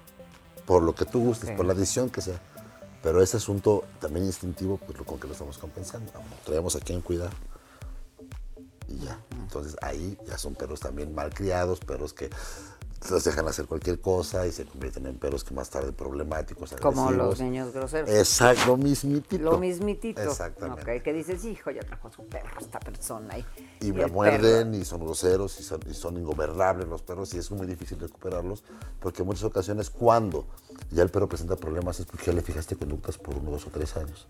por lo que tú gustes, por la decisión que sea. Pero ese asunto también instintivo, pues con que lo estamos compensando. Traemos a quien cuidar. Y ya. Entonces ahí ya son perros también malcriados, perros que los dejan hacer cualquier cosa y se convierten en perros que más tarde problemáticos, Como los niños groseros. Exacto, lo mismitito. Lo mismitito. Exactamente. Okay, que dices, hijo, ya trajo su perro esta persona. Y, y, me muerden y son groseros y son, y son, ingobernables los perros y es muy difícil recuperarlos porque en muchas ocasiones cuando ya el perro presenta problemas es porque ya le fijaste conductas por uno, dos o tres años.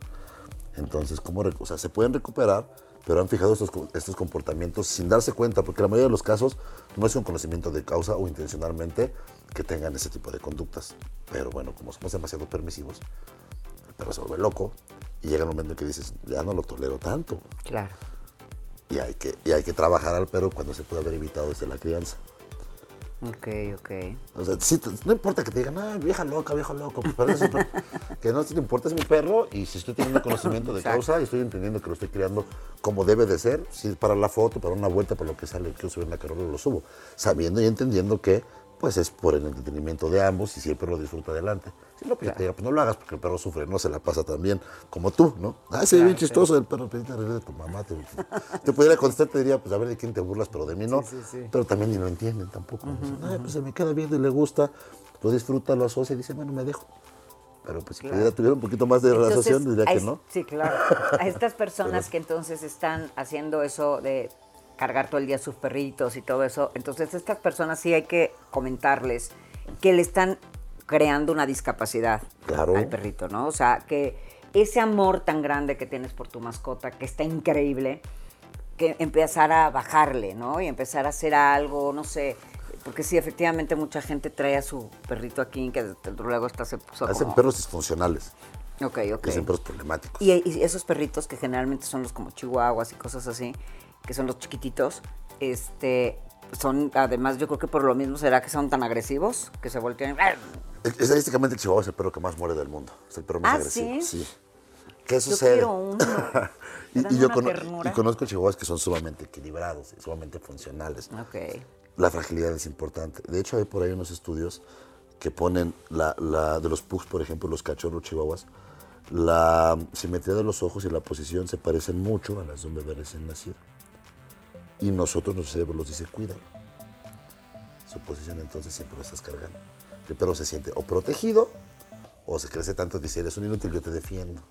Entonces, ¿cómo? O sea, se pueden recuperar, pero han fijado estos, estos comportamientos sin darse cuenta, porque la mayoría de los casos no es un conocimiento de causa o intencionalmente que tengan ese tipo de conductas. Pero bueno, como somos demasiado permisivos, el perro se vuelve loco y llega el momento en que dices, ya no lo tolero tanto. Claro. Y hay que, y hay que trabajar al perro cuando se puede haber evitado desde la crianza. Ok, ok. O sea, no importa que te digan, ah, vieja loca, viejo loco, pues pero eso, [laughs] que no te importa, es mi perro y si estoy teniendo conocimiento de causa y estoy entendiendo que lo estoy criando como debe de ser, si es para la foto, para una vuelta, para lo que sale, que subir en la carrera, lo subo, sabiendo y entendiendo que pues es por el entretenimiento de ambos y si el perro disfruta adelante. Si no, pues, pues, no lo hagas porque el perro sufre, no se la pasa tan bien como tú, ¿no? Ah, se ve bien chistoso el perro, pediste de tu mamá. Te, te, pudiera contestar, te diría, pues a ver de quién te burlas, pero de mí no. pero también ni lo entienden tampoco. pues se me queda bien y le gusta, lo disfruta, lo asocia y dice, bueno, me dejo. Pero pues si pudiera tuviera un poquito más de relación, diría que no. Sí, claro. A estas personas que entonces están haciendo eso de cargar todo el día sus perritos y todo eso. Entonces, estas personas sí hay que comentarles que le están creando una discapacidad al perrito, ¿no? O sea, que ese amor tan grande que tienes por tu mascota, que está increíble, que empezar a bajarle, ¿no? Y empezar a hacer algo, no sé, porque sí, efectivamente mucha gente trae a su perrito aquí, que luego está se puso Hacen perros disfuncionales. Ok, ok. Hacen perros problemáticos. Y, y, esos perritos que generalmente son los como chihuahuas y cosas así, que son los chiquititos, este, son, además, yo creo que por lo mismo será que son tan agresivos, que se voltean. Estadísticamente el chihuahua es el perro que más muere del mundo. Es el perro más ¿Ah, agresivo. ¿sí? sí. ¿Qué sucede? [laughs] Yo uno. y, yo y conozco chihuahuas que son sumamente equilibrados y sumamente funcionales. La fragilidad es importante. De hecho, hay por ahí unos estudios que ponen la, la de los pugs, por ejemplo, los cachorros chihuahuas, la simetría de los ojos y la posición se parecen mucho a las de un bebé recién nacido y nosotros, nuestro cerebro los dice, cuídalo. Su posición entonces siempre lo estás cargando. El perro se siente o protegido o se crece tanto, dice, eres un inútil, yo te defiendo.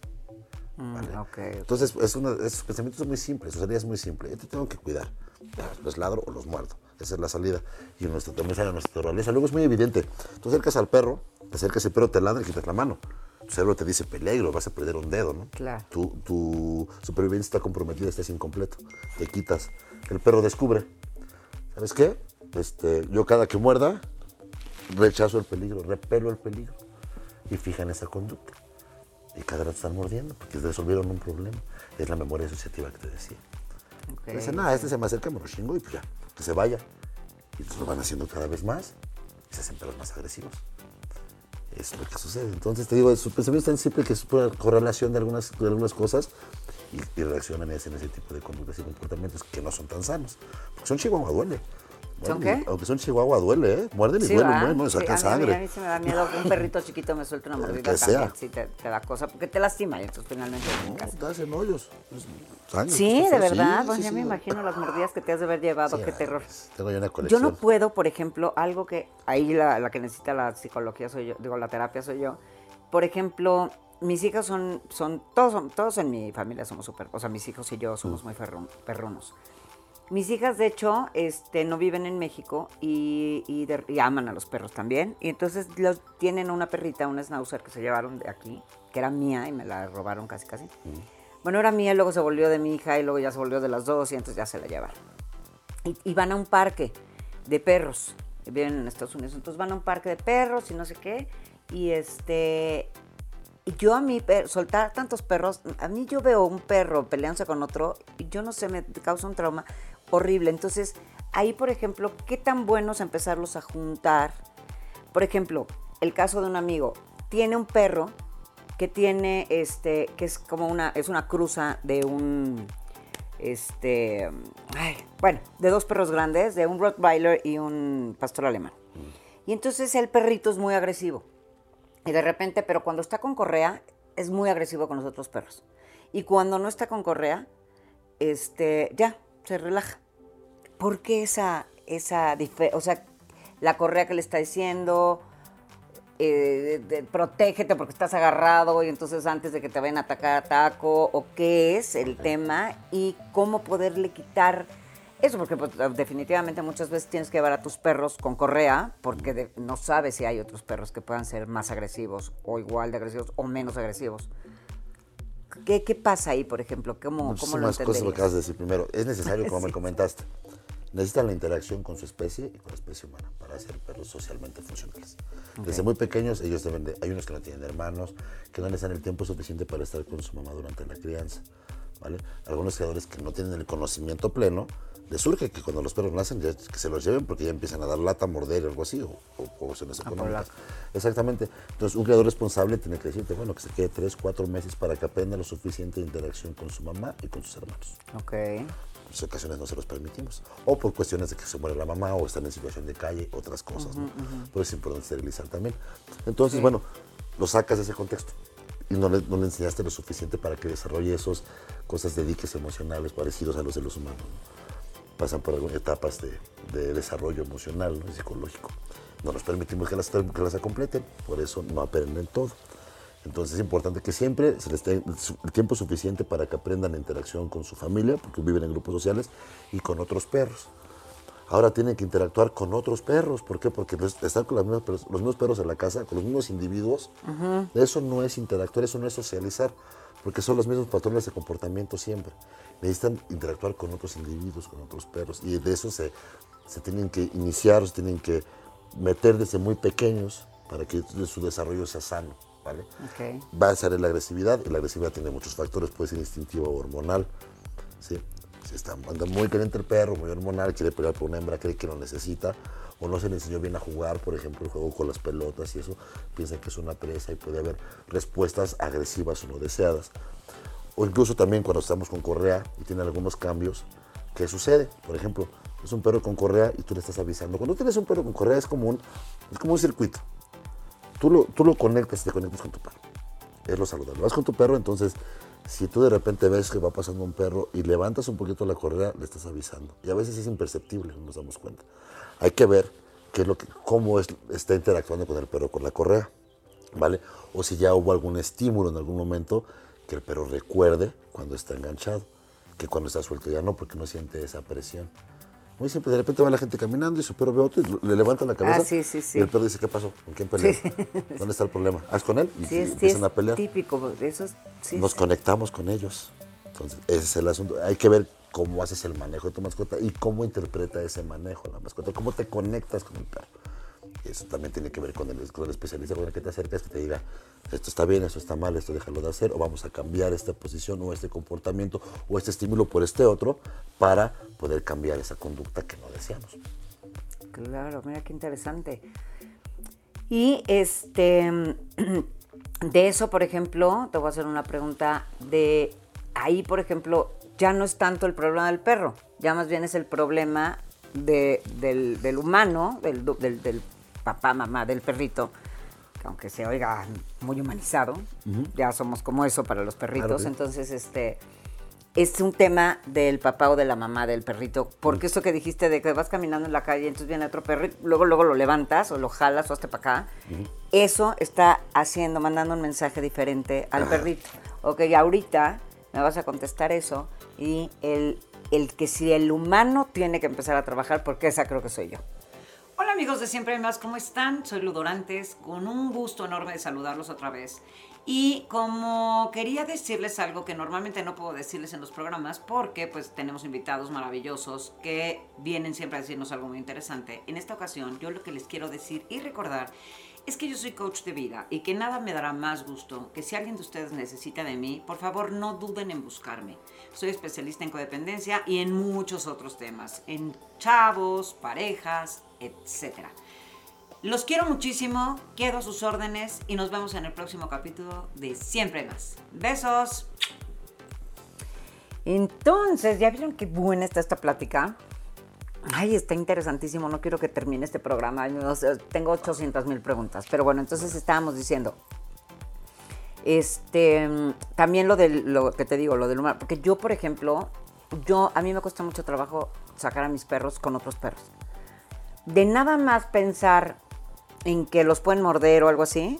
Mm, entonces, es una, esos pensamientos son muy simples, su salida es muy simple. Yo te tengo que cuidar. Los ladro o los muerdo. Esa es la salida. Y nuestro, también sale nuestra naturaleza. Luego es muy evidente. Tú acercas al perro, te acercas, el perro te ladra y quitas la mano. Tu cerebro te dice peligro, vas a perder un dedo, ¿no? Claro. Tu, tu supervivencia está comprometida, estás incompleto. Te quitas el perro descubre. ¿Sabes qué? Este, yo cada que muerda, rechazo el peligro, repelo el peligro. Y fijan esa conducta. Y cada vez están mordiendo porque resolvieron un problema. Es la memoria asociativa que te decía. Okay. Dicen, nada, este se me acerca, me lo chingo y pues ya, que se vaya. Y entonces lo van haciendo cada vez más y se hacen perros más agresivos. Es lo que sucede. Entonces te digo, su pensamiento es tan simple que es una correlación de algunas, de algunas cosas y, reaccionan en ese, tipo de conductas y comportamientos que no son tan sanos. Porque son chihuahua, duele. ¿Son qué? Aunque son chihuahua, duele, ¿eh? Muerden y duelen, ¿no? sangre. A mí, a mí se me da miedo que un perrito chiquito me suelte una [laughs] mordida que también. Sí, te, te, da cosa, porque te lastima y entonces finalmente no, te hacen hoyos. Sangre, sí, de verdad. Sí, bueno, ya me imagino las mordidas que te has de haber llevado, qué terror. Tengo yo una colección. Yo no puedo, por ejemplo, algo que ahí la, la que necesita la psicología soy yo, digo, la terapia soy yo. Por ejemplo, mis hijas son, son todos, todos en mi familia somos súper, o sea, mis hijos y yo somos muy perrunos. Mis hijas, de hecho, este, no viven en México y, y, aman a los perros también. Y entonces los, tienen una perrita, una schnauzer que se llevaron de aquí, que era mía y me la robaron casi casi. Bueno, era mía, luego se volvió de mi hija y luego ya se volvió de las dos y entonces ya se la llevaron. Y, y van a un parque de perros, viven en Estados Unidos, entonces van a un parque de perros y no sé qué. Y este yo a mí, soltar tantos perros, a mí yo veo un perro peleándose con otro y yo no sé, me causa un trauma horrible. Entonces, ahí, por ejemplo, ¿qué tan bueno es empezarlos a juntar? Por ejemplo, el caso de un amigo, tiene un perro que tiene, este, que es como una, es una cruza de un, este, bueno, de dos perros grandes, de un Rottweiler y un pastor alemán. Y entonces el perrito es muy agresivo Y de repente, pero cuando está con correa, es muy agresivo con los otros perros. Y cuando no está con correa, este, ya, se relaja. ¿Por qué esa, esa diferencia? O sea, la correa que le está diciendo, eh, protégete porque estás agarrado y entonces antes de que te vayan a atacar ataco, o qué es el tema y cómo poderle quitar eso, porque pues, definitivamente muchas veces tienes que llevar a tus perros con correa porque no sabes si hay otros perros que puedan ser más agresivos o igual de agresivos o menos agresivos. ¿Qué, qué pasa ahí, por ejemplo? ¿Cómo, ¿cómo lo cosas que acabas de decir. Primero, es necesario, como me [laughs] comentaste, necesitan la interacción con su especie y con la especie humana para ser perros socialmente funcionales. Desde muy pequeños ellos deben de, hay unos que no tienen hermanos, que no necesitan el tiempo suficiente para estar con su mamá durante la crianza. ¿vale? Algunos creadores que no tienen el conocimiento pleno, les surge que cuando los perros nacen que se los lleven porque ya empiezan a dar lata, morder o algo así, o, o se económicas. Exactamente. Entonces, un creador responsable tiene que decirte, bueno, que se quede tres, cuatro meses para que aprenda lo suficiente de interacción con su mamá y con sus hermanos. Ok. Muchas ocasiones no se los permitimos. O por cuestiones de que se muere la mamá o están en situación de calle, otras cosas, ¿no? Pero es importante esterilizar también. Entonces, bueno, lo sacas de ese contexto y no le, no le, enseñaste lo suficiente para que desarrolle esos cosas de diques emocionales parecidos a los de los humanos. ¿no? pasan por algunas etapas de, desarrollo emocional y psicológico. No nos permitimos que las, que las completen, por eso no aprenden todo. Entonces es importante que siempre se les dé el tiempo suficiente para que aprendan la interacción con su familia, porque viven en grupos sociales, y con otros perros. Ahora tienen que interactuar con otros perros. ¿Por qué? Porque estar con los mismos, perros en la casa, con los mismos individuos, eso no es interactuar, eso no es socializar, porque son los mismos patrones de comportamiento siempre necesitan interactuar con otros individuos, con otros perros, y de eso se, se tienen que iniciar, se tienen que meter desde muy pequeños para que su desarrollo sea sano. ¿Vale? Va a ser la agresividad, y la agresividad tiene muchos factores, puede ser instintivo o hormonal. ¿sí? Si está, anda muy caliente el perro, muy hormonal, quiere pelear por una hembra, cree que lo necesita, o no se le enseñó bien a jugar, por ejemplo, el juego con las pelotas y eso, piensa que es una presa y puede haber respuestas agresivas o no deseadas o incluso también cuando estamos con correa y tiene algunos cambios, ¿qué sucede? Por ejemplo, es un perro con correa y tú le estás avisando. Cuando tienes un perro con correa es como un, es como un circuito. Tú lo, tú lo conectas y te conectas con tu perro. Es lo saludable. Vas con tu perro, entonces, si tú de repente ves que va pasando un perro y levantas un poquito la correa, le estás avisando. Y a veces es imperceptible, no nos damos cuenta. Hay que ver qué es lo que, cómo es, está interactuando con el perro con la correa, ¿vale? O si ya hubo algún estímulo en algún momento que el perro recuerde cuando está enganchado, que cuando está suelto ya no, porque no siente esa presión. Muy simple, de repente va la gente caminando y su perro ve otro y le levanta la cabeza. Ah, sí, sí, sí. Y el perro dice, ¿qué pasó? ¿Con quién peleó? ¿Dónde está el problema? ¿Haz con él? Y, sí, empiezan a pelear. típico. Eso Nos conectamos con ellos. Entonces, ese es el asunto. Hay que ver cómo haces el manejo de tu mascota y cómo interpreta ese manejo la mascota, cómo te conectas con el perro. Eso también tiene que ver con el, con el especialista con el que te acercas, que te diga, esto está bien, esto está mal, esto déjalo de hacer, o vamos a cambiar esta posición o este comportamiento o este estímulo por este otro para poder cambiar esa conducta que no deseamos. Claro, mira qué interesante. Y este, [clears throat] de eso, por ejemplo, te voy a hacer una pregunta de ahí, por ejemplo, ya no es tanto el problema del perro, ya más bien es el problema del, humano, del, del, papá, mamá del perrito, que aunque se oiga muy humanizado, ya somos como eso para los perritos, entonces este es un tema del papá o de la mamá del perrito, porque eso que dijiste de que vas caminando en la calle, y entonces viene otro perrito, luego luego lo levantas o lo jalas o hasta para acá, eso está haciendo, mandando un mensaje diferente al perrito. Ok, ahorita me vas a contestar eso y el, el que si el humano tiene que empezar a trabajar, porque esa creo que soy yo. Hola amigos de Siempre más, ¿cómo están? Soy Ludorantes, con un gusto enorme de saludarlos otra vez. Y como quería decirles algo que normalmente no puedo decirles en los programas, porque pues tenemos invitados maravillosos que vienen siempre a decirnos algo muy interesante. En esta ocasión yo lo que les quiero decir y recordar es que yo soy coach de vida y que nada me dará más gusto que si alguien de ustedes necesita de mí, por favor no duden en buscarme. Soy especialista en codependencia y en muchos otros temas, en chavos, parejas, etc. Los quiero muchísimo, quiero sus órdenes y nos vemos en el próximo capítulo de Siempre Más. Besos. Entonces, ¿ya vieron qué buena está esta plática? Ay, está interesantísimo, no quiero que termine este programa, tengo 800 mil preguntas, pero bueno, entonces estábamos diciendo, este, también lo de lo que te digo, lo del porque yo, por ejemplo, yo, a mí me cuesta mucho trabajo sacar a mis perros con otros perros. De nada más pensar en que los pueden morder o algo así,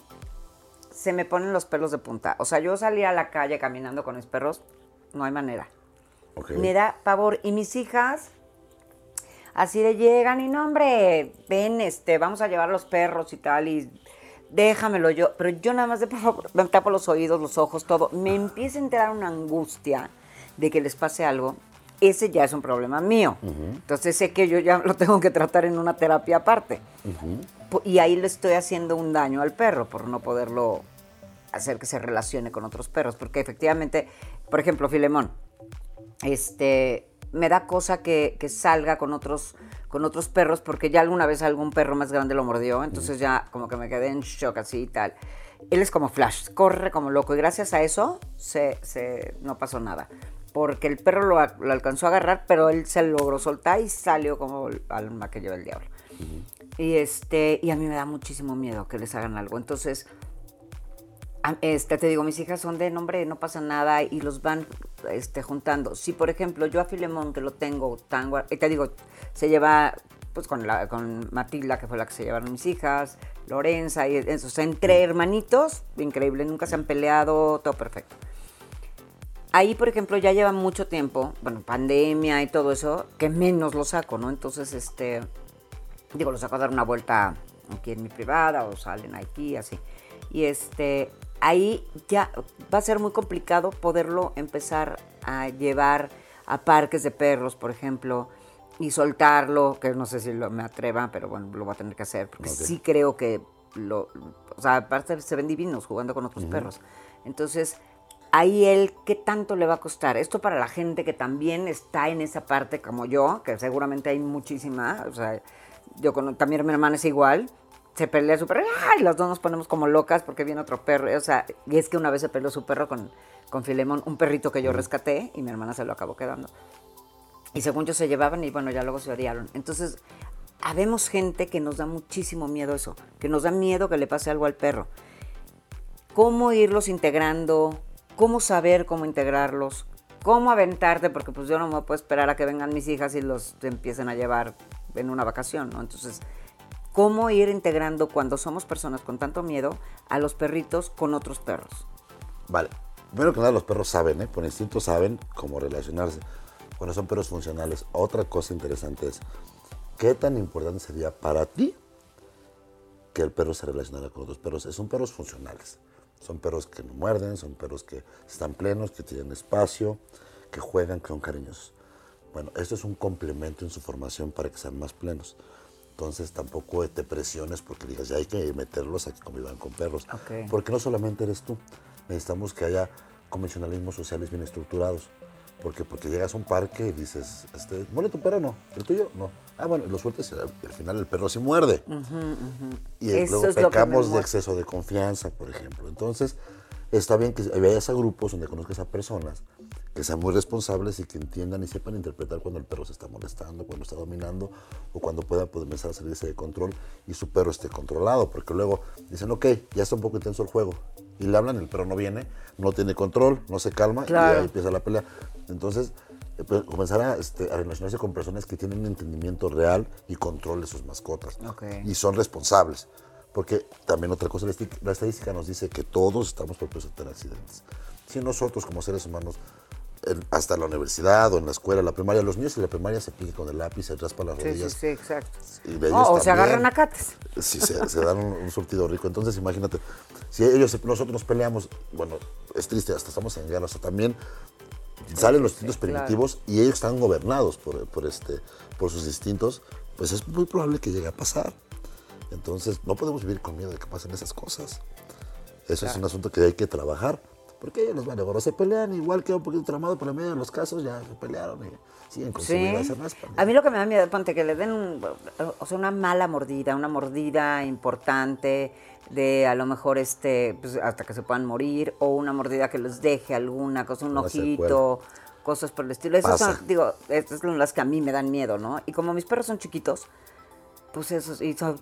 se me ponen los pelos de punta. O sea, yo salí a la calle caminando con mis perros, no hay manera. Me da pavor. Y mis hijas, así de llegan y no, hombre, ven, este, vamos a llevar los perros y tal, y déjamelo yo. Pero yo nada más de por favor, me tapo los oídos, los ojos, todo. Me empieza a enterar una angustia de que les pase algo. Ese ya es un problema mío. Entonces sé que yo ya [laughs] lo tengo que tratar en una terapia aparte. Y ahí le estoy haciendo un daño al perro por no poderlo hacer que se relacione con otros perros. Porque efectivamente, por ejemplo, Filemón, este, me da cosa que, salga con otros, con otros perros, porque ya alguna vez algún perro más grande lo mordió, entonces ya como que me quedé en shock así y tal. Él es como Flash, corre como loco y gracias a eso se, no pasó nada. Porque el perro lo, alcanzó a agarrar, pero él se logró soltar y salió como alma que lleva el diablo. Y este, y a mí me da muchísimo miedo que les hagan algo. Entonces, este, te digo, mis hijas son de nombre, no pasa nada y los van este, juntando. Si, por ejemplo, yo a Filemón, que lo tengo tan y te digo, se lleva pues con, la, con Matilda, que fue la que se llevaron mis hijas, Lorenza, y eso, o sea, entre hermanitos, increíble, nunca se han peleado, todo perfecto. Ahí, por ejemplo, ya lleva mucho tiempo, bueno, pandemia y todo eso, que menos lo saco, ¿no? Entonces, este, digo, lo saco a dar una vuelta aquí en mi privada o salen aquí, así. Y este, ahí ya va a ser muy complicado poderlo empezar a llevar a parques de perros, por ejemplo, y soltarlo, que no sé si lo, me atreva, pero bueno, lo voy a tener que hacer, porque sí creo que lo, o sea, aparte se ven divinos jugando con otros perros. Entonces, ahí él, ¿qué tanto le va a costar? Esto para la gente que también está en esa parte como yo, que seguramente hay muchísima, o sea, yo con, también mi hermana es igual, se pelea su perro, y las dos nos ponemos como locas porque viene otro perro. O sea, y es que una vez se peleó su perro con, con Filemón, un perrito que yo rescaté, y mi hermana se lo acabó quedando. Y según yo se llevaban y bueno, ya luego se odiaron. Entonces, habemos gente que nos da muchísimo miedo eso, que nos da miedo que le pase algo al perro. ¿Cómo irlos integrando? ¿Cómo saber cómo integrarlos? ¿Cómo aventarte? Porque pues yo no me puedo esperar a que vengan mis hijas y los empiecen a llevar en una vacación, ¿no? Entonces, cómo ir integrando cuando somos personas con tanto miedo a los perritos con otros perros. Vale. Primero que nada, los perros saben, ¿eh? por instinto saben cómo relacionarse. Cuando son perros funcionales. Otra cosa interesante es, ¿qué tan importante sería para ti que el perro se relacionara con otros perros? Son perros funcionales. Son perros que no muerden, son perros que están plenos, que tienen espacio, que juegan, que son cariñosos. Bueno, esto es un complemento en su formación para que sean más plenos. Entonces tampoco te presiones porque digas, ya hay que meterlos a que convivan con perros. Porque no solamente eres tú, necesitamos que haya convencionalismos sociales bien estructurados. Porque porque llegas a un parque y dices, este, ¿muere tu perro no? ¿El tuyo? No. Ah, bueno, lo sueltas y al final el perro sí muerde. Y luego pecamos de exceso de confianza, por ejemplo. Entonces, está bien que vayas a grupos donde conozcas a personas que sean muy responsables y que entiendan y sepan interpretar cuando el perro se está molestando, cuando está dominando o cuando pueda pues, empezar a salirse de control y su perro esté controlado, porque luego dicen, ok, ya está un poco intenso el juego. Y le hablan, el perro no viene, no tiene control, no se calma y ahí empieza la pelea. Entonces, comenzar a, este, a, relacionarse con personas que tienen un entendimiento real y control de sus mascotas y son responsables. Porque también otra cosa, la estadística nos dice que todos estamos propensos a tener accidentes. Si nosotros como seres humanos hasta la universidad o en la escuela, la primaria, los niños en la primaria se pican con el lápiz, se raspan las rodillas. Sí, sí, exacto. o se agarran a cates. Sí, se, dan un, surtido rico. Entonces, imagínate, si ellos, nosotros nos peleamos, bueno, es triste, hasta estamos en guerra, o sea, también salen los instintos primitivos y ellos están gobernados por, por, este, por sus instintos, pues es muy probable que llegue a pasar. Entonces, no podemos vivir con miedo de que pasen esas cosas. Eso es un asunto que hay que trabajar. Porque ellos los vale, se pelean igual queda un poquito tramado, pero en medio de los casos ya se pelearon y siguen con su vida. A mí lo que me da miedo, ponte, que le den o sea, una mala mordida, una mordida importante de a lo mejor este, pues, hasta que se puedan morir, o una mordida que les deje alguna cosa, un ojito, cosas por el estilo. Esas Pasa. son, digo, estas son las que a mí me dan miedo, ¿no? Y como mis perros son chiquitos, pues esos, y son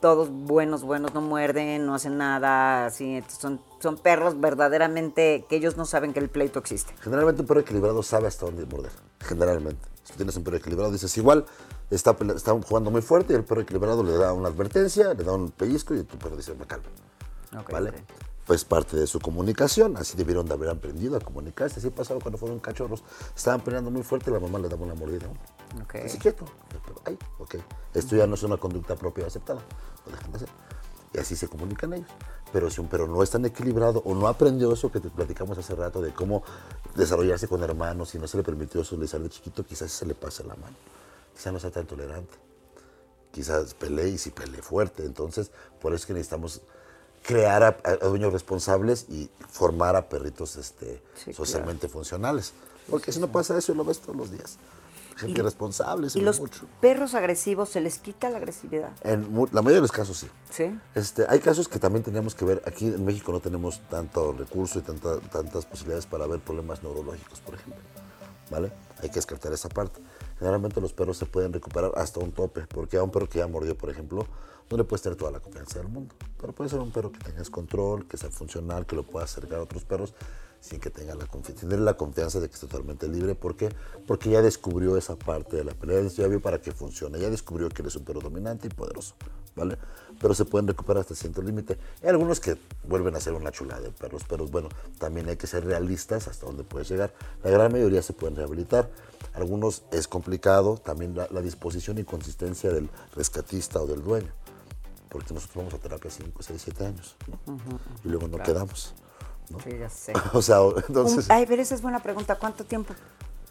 todos buenos, buenos, no muerden, no hacen nada, así, son, son perros verdaderamente que ellos no saben que el pleito existe. Generalmente un perro equilibrado sabe hasta dónde morder. Generalmente. Si tú tienes un perro equilibrado, dices igual, está, está jugando muy fuerte y el perro equilibrado le da una advertencia, le da un pellizco y tu perro dice, me calmo. Ok, ¿Vale? Pues parte de su comunicación, así debieron de haber aprendido a comunicarse. Así pasaba cuando fueron cachorros. Estaban peleando muy fuerte y la mamá le daba una mordida. Ok. Así quieto. Pero, ay, ok. Esto ya no es una conducta propia aceptada. Lo dejan de hacer. Y así se comunican ellos. Pero si un perro no es tan equilibrado o no aprendió eso que te platicamos hace rato de cómo desarrollarse con hermanos y no se le permitió socializar de chiquito, quizás se le pase la mano. Quizás no sea tan tolerante. Quizás pelee y si pelee fuerte. Entonces, por eso es que necesitamos crear a, a dueños responsables y formar a perritos este, Sí, socialmente funcionales. Porque si no pasa eso, lo ves todos los días. Gente irresponsable, se Y los mucho. perros agresivos, ¿se les quita la agresividad? En la mayoría de los casos sí. ¿Sí? Este, hay casos que también tenemos que ver. Aquí en México no tenemos tanto recurso y tanta- tantas posibilidades para ver problemas neurológicos, por ejemplo. ¿Vale? Hay que descartar esa parte. Generalmente los perros se pueden recuperar hasta un tope, porque a un perro que ya mordió, por ejemplo, no le puedes tener toda la confianza del mundo. Pero puede ser un perro que tengas control, que sea funcional, que lo pueda acercar a otros perros sin que tenga la confianza, tener la confianza de que esté totalmente libre. ¿Por qué? Porque ya descubrió esa parte de la pelea, ya vio para qué funciona, ya descubrió que eres un perro dominante y poderoso, ¿vale? Pero se pueden recuperar hasta cierto límite. Hay algunos que vuelven a ser una chulada de perros, pero bueno, también hay que ser realistas hasta dónde puedes llegar. La gran mayoría se pueden rehabilitar. Algunos es complicado, también la, la disposición y consistencia del rescatista o del dueño porque nosotros vamos a terapia 5, 6, 7 años, ¿no? Y luego no quedamos, ¿no? Sí, ya sé. [laughs] o sea, entonces, ay, pero esa es buena pregunta. ¿Cuánto tiempo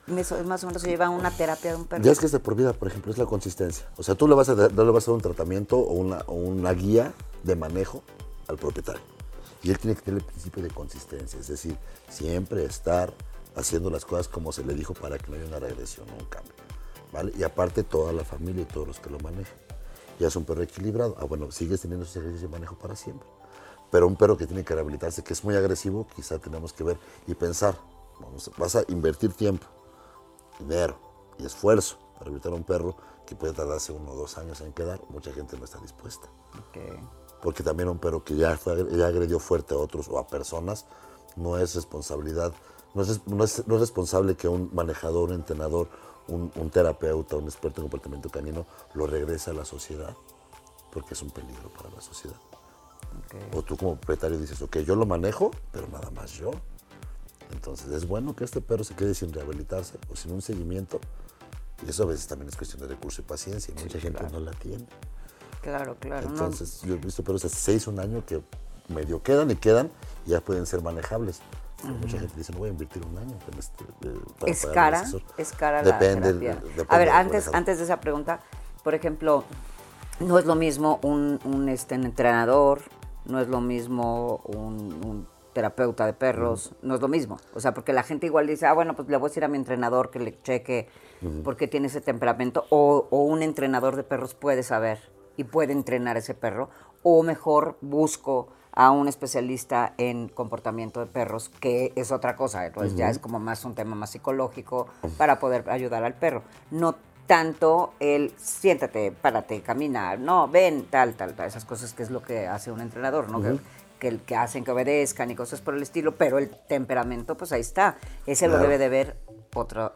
más o menos se lleva una terapia de un perro? ya es que es de por vida, por ejemplo, es la consistencia. O sea, tú le vas a, dar- le vas a dar un tratamiento o una, o una guía de manejo al propietario. Y él tiene que tener el principio de consistencia, es decir, siempre estar haciendo las cosas como se le dijo para que no haya una regresión o un cambio. ¿vale? Y aparte toda la familia y todos los que lo manejan. Ya es un perro equilibrado. Ah, bueno, sigues teniendo esos ejercicios de manejo para siempre. Pero un perro que tiene que rehabilitarse, que es muy agresivo, quizá tenemos que ver y pensar, vamos, vas a invertir tiempo, dinero y esfuerzo para rehabilitar a un perro que puede tardarse uno o dos años en quedar. Mucha gente no está dispuesta. Porque también un perro que ya, fue, ya agredió fuerte a otros o a personas, no es responsabilidad, no es, no es- no es responsable que un manejador, un entrenador, un, un terapeuta, un experto en comportamiento canino lo regrese a la sociedad, porque es un peligro para la sociedad. O tú como propietario dices, ok, yo lo manejo, pero nada más yo. Entonces es bueno que este perro se quede sin rehabilitarse o sin un seguimiento. Y eso a veces también es cuestión de recurso y paciencia, y mucha gente no la tiene. Claro, claro. no, Entonces, yo he visto perros hace seis, un año que medio quedan y quedan y ya pueden ser manejables. Mucha gente dice, no voy a invertir un año en este, eh, para es cara, asesor". es cara la Depende, terapia. depende A ver, antes, antes de esa pregunta, por ejemplo, no es lo mismo un, un, este, un entrenador, no es lo mismo un, un terapeuta de perros, no es lo mismo. O sea, porque la gente igual dice, ah, bueno, pues le voy a decir a mi entrenador que le cheque por qué tiene ese temperamento, o, o un entrenador de perros puede saber y puede entrenar ese perro, o mejor busco a un especialista en comportamiento de perros, que es otra cosa, entonces ya es como más un tema más psicológico para poder ayudar al perro. No tanto el siéntate, párate, camina, no, ven, tal, tal, tal, esas cosas que es lo que hace un entrenador, ¿no? Que, que, que hacen que obedezcan y cosas por el estilo, pero el temperamento, pues ahí está. Ese lo debe de ver otro,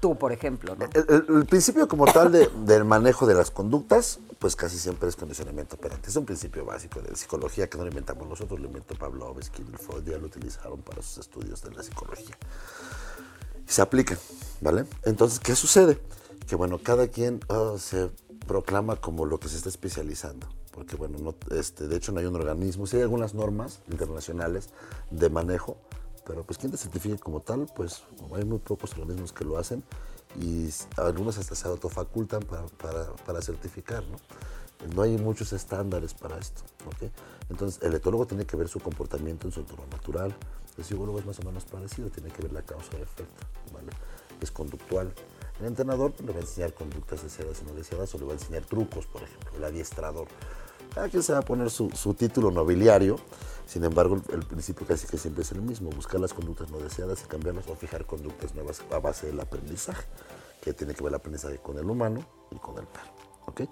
tú, por ejemplo, ¿no? El, el- el principio como tal de- del manejo de las conductas, pues casi siempre es condicionamiento operante. Es un principio básico de psicología que no lo inventamos nosotros, lo inventó Pavlovsky y Freud, ya lo utilizaron para sus estudios de la psicología. Y se aplican, ¿vale? Entonces, ¿qué sucede? Que bueno, cada quien ah, se proclama como lo que se está especializando. Porque bueno, no, este, de hecho no hay un organismo, sí hay algunas normas internacionales de manejo, pero pues quien te certifique como tal, pues hay muy pocos organismos que lo hacen y algunos hasta se autofacultan para, para, para certificar, ¿no? No hay muchos estándares para esto, ¿ok? Entonces, el etólogo tiene que ver su comportamiento en su entorno natural. El psicólogo es más o menos parecido, tiene que ver la causa y efecto, ¿vale? Es conductual. El entrenador le va a enseñar conductas deseadas y no deseadas o le va a enseñar trucos, por ejemplo, el adiestrador. Cada quien se va a poner su, su título nobiliario. Sin embargo, el, el principio casi que siempre es el mismo, buscar las conductas no deseadas y cambiarlas o fijar conductas nuevas a base del aprendizaje, que tiene que ver el aprendizaje con el humano y con el perro. ¿ok?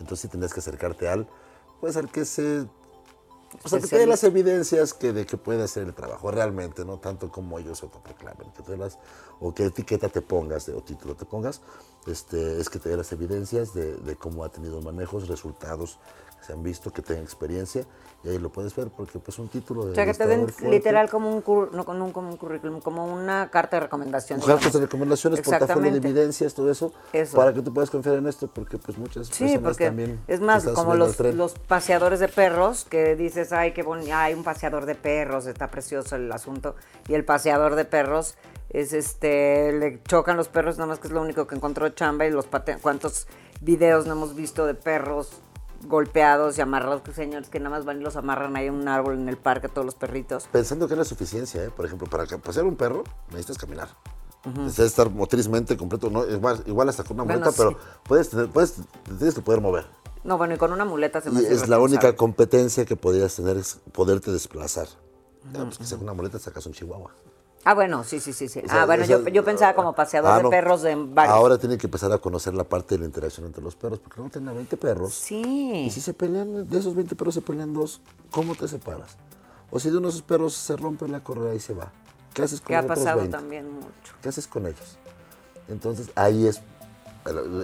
Entonces sí tendrías que acercarte al, pues al que se o sea, que te dé las evidencias que de que puede hacer el trabajo realmente, no tanto como ellos se autoproclamen, que te las, o qué etiqueta te pongas de- o título te pongas, este, es que te dé las evidencias de, de cómo ha tenido manejos, resultados se han visto, que tenga experiencia, y ahí lo puedes ver, porque pues un título de O sea, que te den fuerte, literal como un, cur- no, un, como un currículum, como una carta de recomendación. Cartas de recomendaciones, portafolio de evidencias, todo eso, Eso. para que tú puedas confiar en esto, porque pues muchas Sí, personas porque también es más, como los, los paseadores de perros, que dices, ay, qué bonito, hay un paseador de perros, está precioso el asunto, y el paseador de perros es este, le chocan los perros, nada más que es lo único que encontró chamba, y los cuántos videos no hemos visto de perros golpeados y amarrados, que señores que nada más van y los amarran ahí en un árbol en el parque, todos los perritos. Pensando que es la suficiencia, ¿eh? por ejemplo, para pasear un perro necesitas caminar. Necesitas estar motrizmente completo, no, igual, igual hasta con una Bueno, muleta, pero sí. puedes, tener- puedes, tienes que poder mover. No, bueno, y con una muleta se me Y hace es la única competencia que podrías tener, es poderte desplazar. Ya, pues que sea con una muleta sacas un chihuahua. Ah, bueno, sí, sí, sí, sí. O sea, ah, bueno, yo, yo pensaba como paseador Ah, de no. perros de varios. Ahora tienen que empezar a conocer la parte de la interacción entre los perros, porque luego tienen a 20 perros. Sí. Y si se pelean, de esos 20 perros se pelean dos, ¿cómo te separas? O si de uno de esos perros se rompe la correa y se va. ¿Qué haces con Que ha otros pasado 20? también mucho. ¿Qué haces con ellos? Entonces ahí es,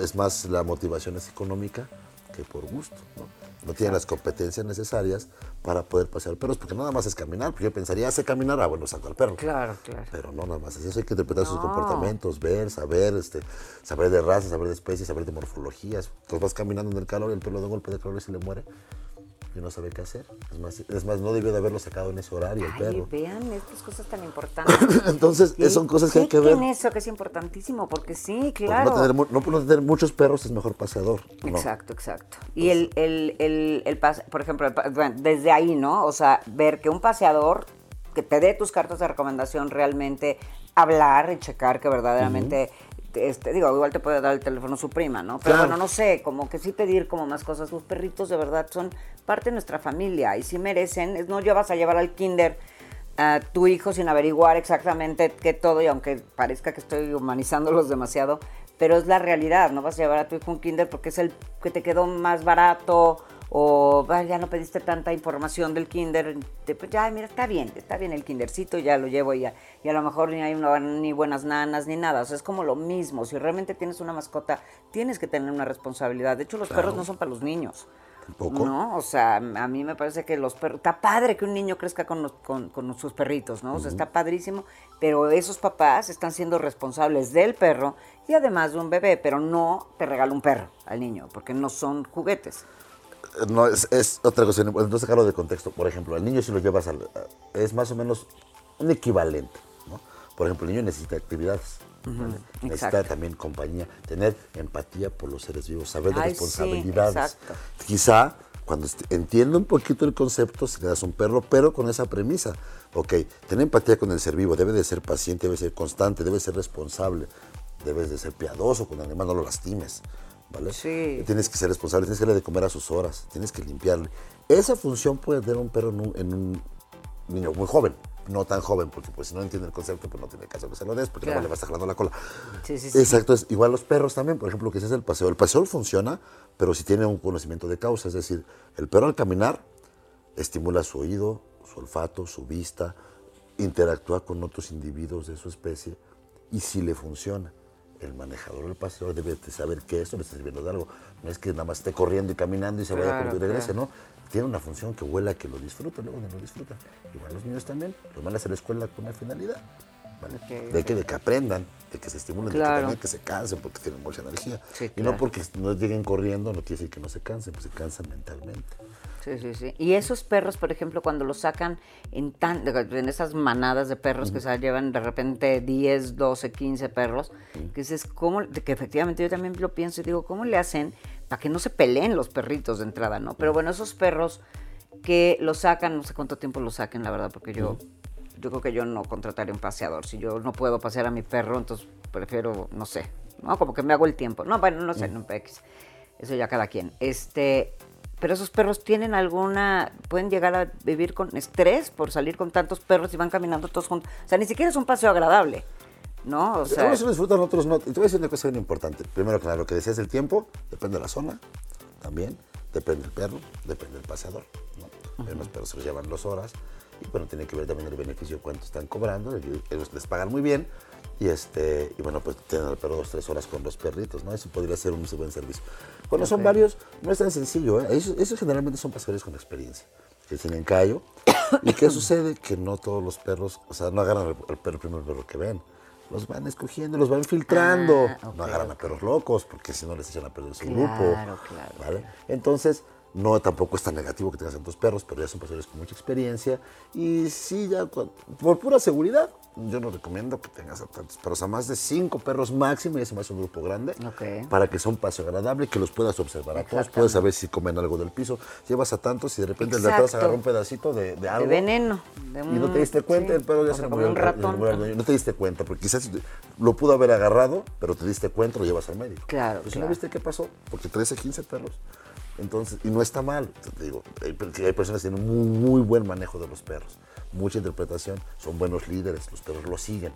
es más la motivación es económica que por gusto. ¿no? No tienen las competencias necesarias para poder pasear perros, porque nada más es caminar, porque yo pensaría, hace caminar, ah, bueno, saco al perro. Claro, claro. Pero no nada más, es eso hay que interpretar sus comportamientos, ver, saber, este, saber de razas, saber de especies, saber de morfologías. Entonces vas caminando en el calor y el perro de golpe de calor y se le muere no sabe qué hacer. Es más, es más no debió de haberlo sacado en ese horario el perro. vean estas cosas tan [coughs] importantes. Entonces, Sí, son cosas que hay que ver. chequen eso que es importantísimo, porque sí, Porque claro. No, tener, mu- no por no tener muchos perros es mejor paseador. no. Exacto, exacto. Y el, el, el, el pase- por ejemplo, bueno, desde ahí, ¿no? O sea, ver que un paseador que te dé tus cartas de recomendación realmente, hablar y checar que verdaderamente, este, digo, igual te puede dar el teléfono su prima, ¿no? Pero Claro. bueno, no sé, como que sí pedir como más cosas. Los perritos de verdad son parte de nuestra familia y sí merecen, es, no llevas a llevar al kinder a tu hijo sin averiguar exactamente qué todo, y aunque parezca que estoy humanizándolos demasiado, pero es la realidad, no vas a llevar a tu hijo un kinder porque es el que te quedó más barato o "Ay, ya no pediste tanta información del kinder, te- pues ya, mira, está bien, está bien el kindercito, ya lo llevo y, ya, y a lo mejor ni hay una- ni buenas nanas ni nada, o sea, es como lo mismo, si realmente tienes una mascota, tienes que tener una responsabilidad, de hecho los perros no son para los niños. Tampoco. No, o sea, a mí me parece que los perros, está padre que un niño crezca con, los- con, con sus perritos, ¿no? O sea, está padrísimo, pero esos papás están siendo responsables del perro y además de un bebé, pero no te regala un perro al niño, porque no son juguetes. No, es, es otra cuestión. Entonces, sacarlo de contexto. Por ejemplo, al niño si lo llevas al... Es más o menos un equivalente, ¿no? Por ejemplo, el niño necesita actividades. ¿vale? Necesita también compañía, tener empatía por los seres vivos, saber de Ay, responsabilidades. Quizá cuando entienda un poquito el concepto, si le das un perro, pero con esa premisa. Ok, tener empatía con el ser vivo, debe de ser paciente, debe ser constante, debe ser responsable, debes de ser piadoso con el animal, no lo lastimes. ¿Vale? Sí. Tienes que ser responsable, tienes que darle de comer a sus horas, tienes que limpiarle. Esa función puede tener un perro en un, en un niño muy joven, no tan joven, porque pues si no entiende el concepto, pues no tiene caso que se lo des, porque Claro. luego le va a estar jalando la cola. Sí, sí, sí. Exacto, es igual los perros también, por ejemplo, que ese es el paseo. El paseo funciona, pero si tiene un conocimiento de causa, es decir, el perro al caminar estimula su oído, su olfato, su vista, interactúa con otros individuos de su especie y si le funciona. El manejador del paseador debe de saber que esto le está sirviendo de algo. No es que nada más esté corriendo y caminando y se vaya Claro, corriendo y regrese, claro. ¿no? Tiene una función que huela que lo disfruta, luego no lo disfruta. Igual los niños también, los mandan a la escuela con una finalidad. de, que, de que aprendan, de que se estimulen, de que también que se cansen porque tienen mucha energía. Sí, Y no porque no lleguen corriendo, no quiere decir que no se cansen, pues se cansan mentalmente. Sí, sí, sí. Y esos perros, por ejemplo, cuando los sacan en tan en esas manadas de perros que se llevan de repente 10, 12, 15 perros, que dices, ¿cómo? que efectivamente yo también lo pienso y digo, ¿cómo le hacen para que no se peleen los perritos de entrada, no? Pero bueno, esos perros que los sacan, no sé cuánto tiempo los saquen, la verdad, porque yo, yo creo que yo no contrataría un paseador. Si yo no puedo pasear a mi perro, entonces prefiero, no sé, ¿no? Como que me hago el tiempo. No, bueno, no sé, no. Eso ya cada quien. Este, pero esos perros tienen alguna, pueden llegar a vivir con estrés por salir con tantos perros y van caminando todos juntos. O sea, ni siquiera es un paseo agradable, ¿no? O sea, Algunos lo disfrutan, otros no. Y te voy a decir una cosa bien importante. Primero lo que decías del tiempo, depende de la zona, también. Depende del perro, depende del paseador. ¿no? Hay unos perros se los llevan dos horas. Y bueno, tiene que ver también el beneficio, cuánto están cobrando. Ellos les pagan muy bien. Y, este, y bueno, pues tienen al perro dos, tres horas con los perritos, ¿no? Eso podría ser un muy buen servicio. Cuando son varios, no es tan sencillo, ¿eh? Esos, esos generalmente son paseadores con experiencia, que tienen callo. [coughs] ¿Y qué sucede? Que no todos los perros, o sea, no agarran perro, el primer perro que ven. Los van escogiendo, los van filtrando. Ah, ok, no agarran a ok. perros locos, porque si no les echan a perder su Claro, grupo. claro, ¿vale? Entonces, no tampoco es tan negativo que tengas tantos perros, pero ya son paseadores con mucha experiencia. Y sí, ya por pura seguridad, yo no recomiendo que tengas a tantos perros, a más de cinco perros máximo, y eso más un grupo grande, para que sea un paseo agradable, que los puedas observar a todos, puedes saber si comen algo del piso. Llevas a tantos y de repente el de atrás agarra un pedacito de, de algo. de veneno. de Y no te diste cuenta, sí, el perro ya se murió. un ratón. No te diste cuenta, porque quizás lo pudo haber agarrado, pero te diste cuenta, lo llevas al médico. Claro, Pues, claro. ¿No viste qué pasó? Porque 13, 15 perros. Entonces, y no está mal. Te digo, hay, per- hay personas que tienen muy, muy buen manejo de los perros, mucha interpretación, son buenos líderes, los perros lo siguen.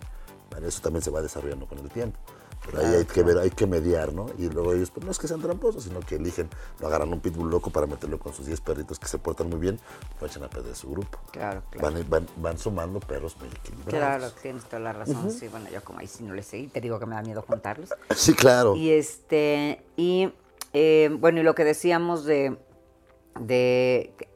Eso también se va desarrollando con el tiempo. Pero ahí hay que ver, hay que mediar, ¿no? Y luego ellos, pues no es que sean tramposos, sino que eligen, lo agarran un pitbull loco para meterlo con sus 10 perritos que se portan muy bien, lo echan a perder su grupo. Claro, claro. Van, van, van sumando perros muy equilibrados. Claro, tienes toda la razón. Sí, bueno, yo como ahí sí no le seguí, te digo que me da miedo juntarlos. Sí, claro. Y este, y eh, bueno, y lo que decíamos de, de que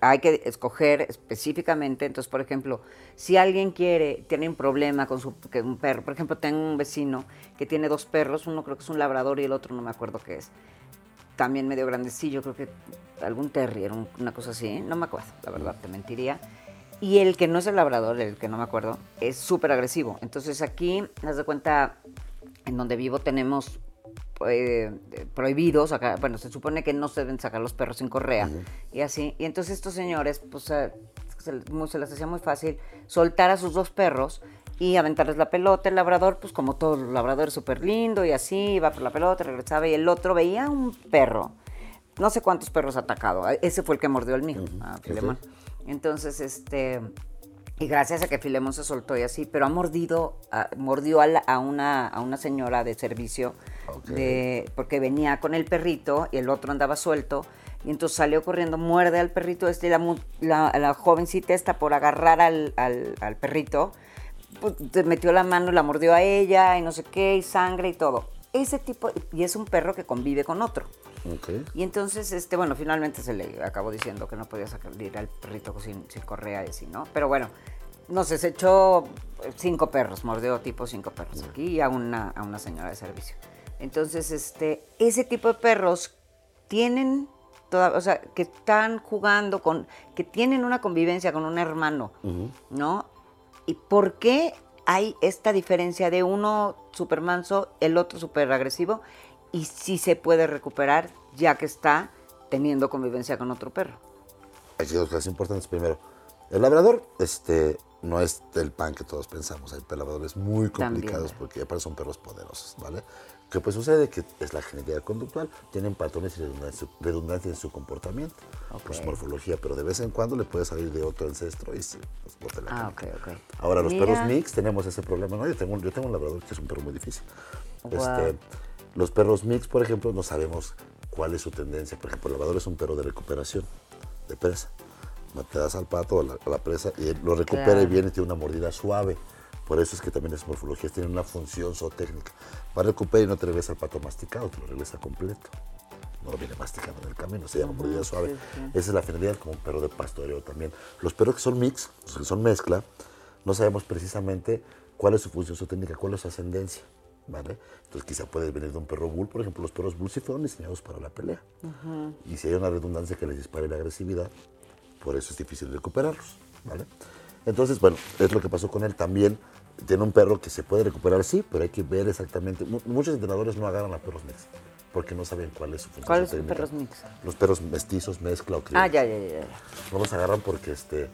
hay que escoger específicamente, entonces, por ejemplo, si alguien quiere, tiene un problema con su que un perro, por ejemplo, tengo un vecino que tiene dos perros, uno creo que es un labrador y el otro no me acuerdo qué es. También medio grandecillo, creo que algún terrier, un- una cosa así, no me acuerdo, la verdad, te mentiría. Y el que no es el labrador, el que no me acuerdo, es súper agresivo. Entonces aquí, haz de cuenta, en donde vivo tenemos eh, prohibidos, acá, bueno, se supone que no se deben sacar los perros sin correa y así. Y entonces estos señores, pues se, les- muy- se les hacía muy fácil soltar a sus dos perros y aventarles la pelota. El labrador, pues como todos los labradores, súper lindo y así, iba por la pelota, regresaba y el otro veía un perro. No sé cuántos perros atacado. Ese fue el que mordió el mío, a Filemón. Entonces, este, y gracias a que Filemón se soltó y así, pero ha mordido, a- mordió a, la- a una, a una señora de servicio, Ok. de, porque venía con el perrito y el otro andaba suelto, y entonces salió corriendo, muerde al perrito este, la, la, la jovencita esta por agarrar al, al- al perrito, pues, te metió la mano la mordió a ella, y no sé qué, y sangre y todo. Ese tipo, y es un perro que convive con otro. Ok. Y entonces, este, bueno, finalmente se le acabó diciendo que no podía salir al perrito sin, sin correa y así, ¿no? Pero bueno, no sé, se echó cinco perros, mordió tipo cinco perros aquí y a una, a una señora de servicio. Entonces, este, ese tipo de perros tienen, toda, o sea, que están jugando con, que tienen una convivencia con un hermano, ¿no? ¿Y por qué hay esta diferencia de uno súper manso, el otro súper agresivo? Y si se puede recuperar ya que está teniendo convivencia con otro perro. Hay dos cosas importantes. Primero, el labrador este, no es del pan que todos pensamos. Hay labradores muy complicados También. porque aparte son perros poderosos, ¿vale? Que pues sucede que es la genética conductual, tienen patrones y redundancia, redundancia en su comportamiento, por su Ok. morfología, pero de vez en cuando le puede salir de otro ancestro y sí, pues bota la Ah, canica. ok, ok. Ahora, los perros mix tenemos ese problema, ¿no? Yo tengo, un- yo tengo un labrador que es un perro muy difícil. Wow. Este, los perros mix, por ejemplo, no sabemos cuál es su tendencia. Por ejemplo, el labrador es un perro de recuperación, de presa. Te das al pato o a la, a la presa y él lo recupera y viene y tiene una mordida suave. Por eso es que también las morfologías tienen una función zootécnica. Va a recuperar y no te regresa el pato masticado, te lo regresa completo. No lo viene masticando en el camino, se llama mordida suave. sí, sí. Esa es la finalidad como un perro de pastoreo también. Los perros que son mix, los que son mezcla, no sabemos precisamente cuál es su función zootécnica, cuál es su ascendencia. ¿Vale? Entonces quizá puede venir de un perro bull, por ejemplo, los perros bull sí fueron diseñados para la pelea. Y si hay una redundancia que les dispare la agresividad, por eso es difícil recuperarlos, ¿vale? Entonces, bueno, es lo que pasó con él también. Tiene un perro que se puede recuperar, sí, pero hay que ver exactamente. mu- Muchos entrenadores no agarran a perros mix porque no saben cuál es su función. ¿Cuáles son perros mix? Los perros mestizos, mezcla o Ah, criollos. ya, ya, ya. ya. No los agarran porque este,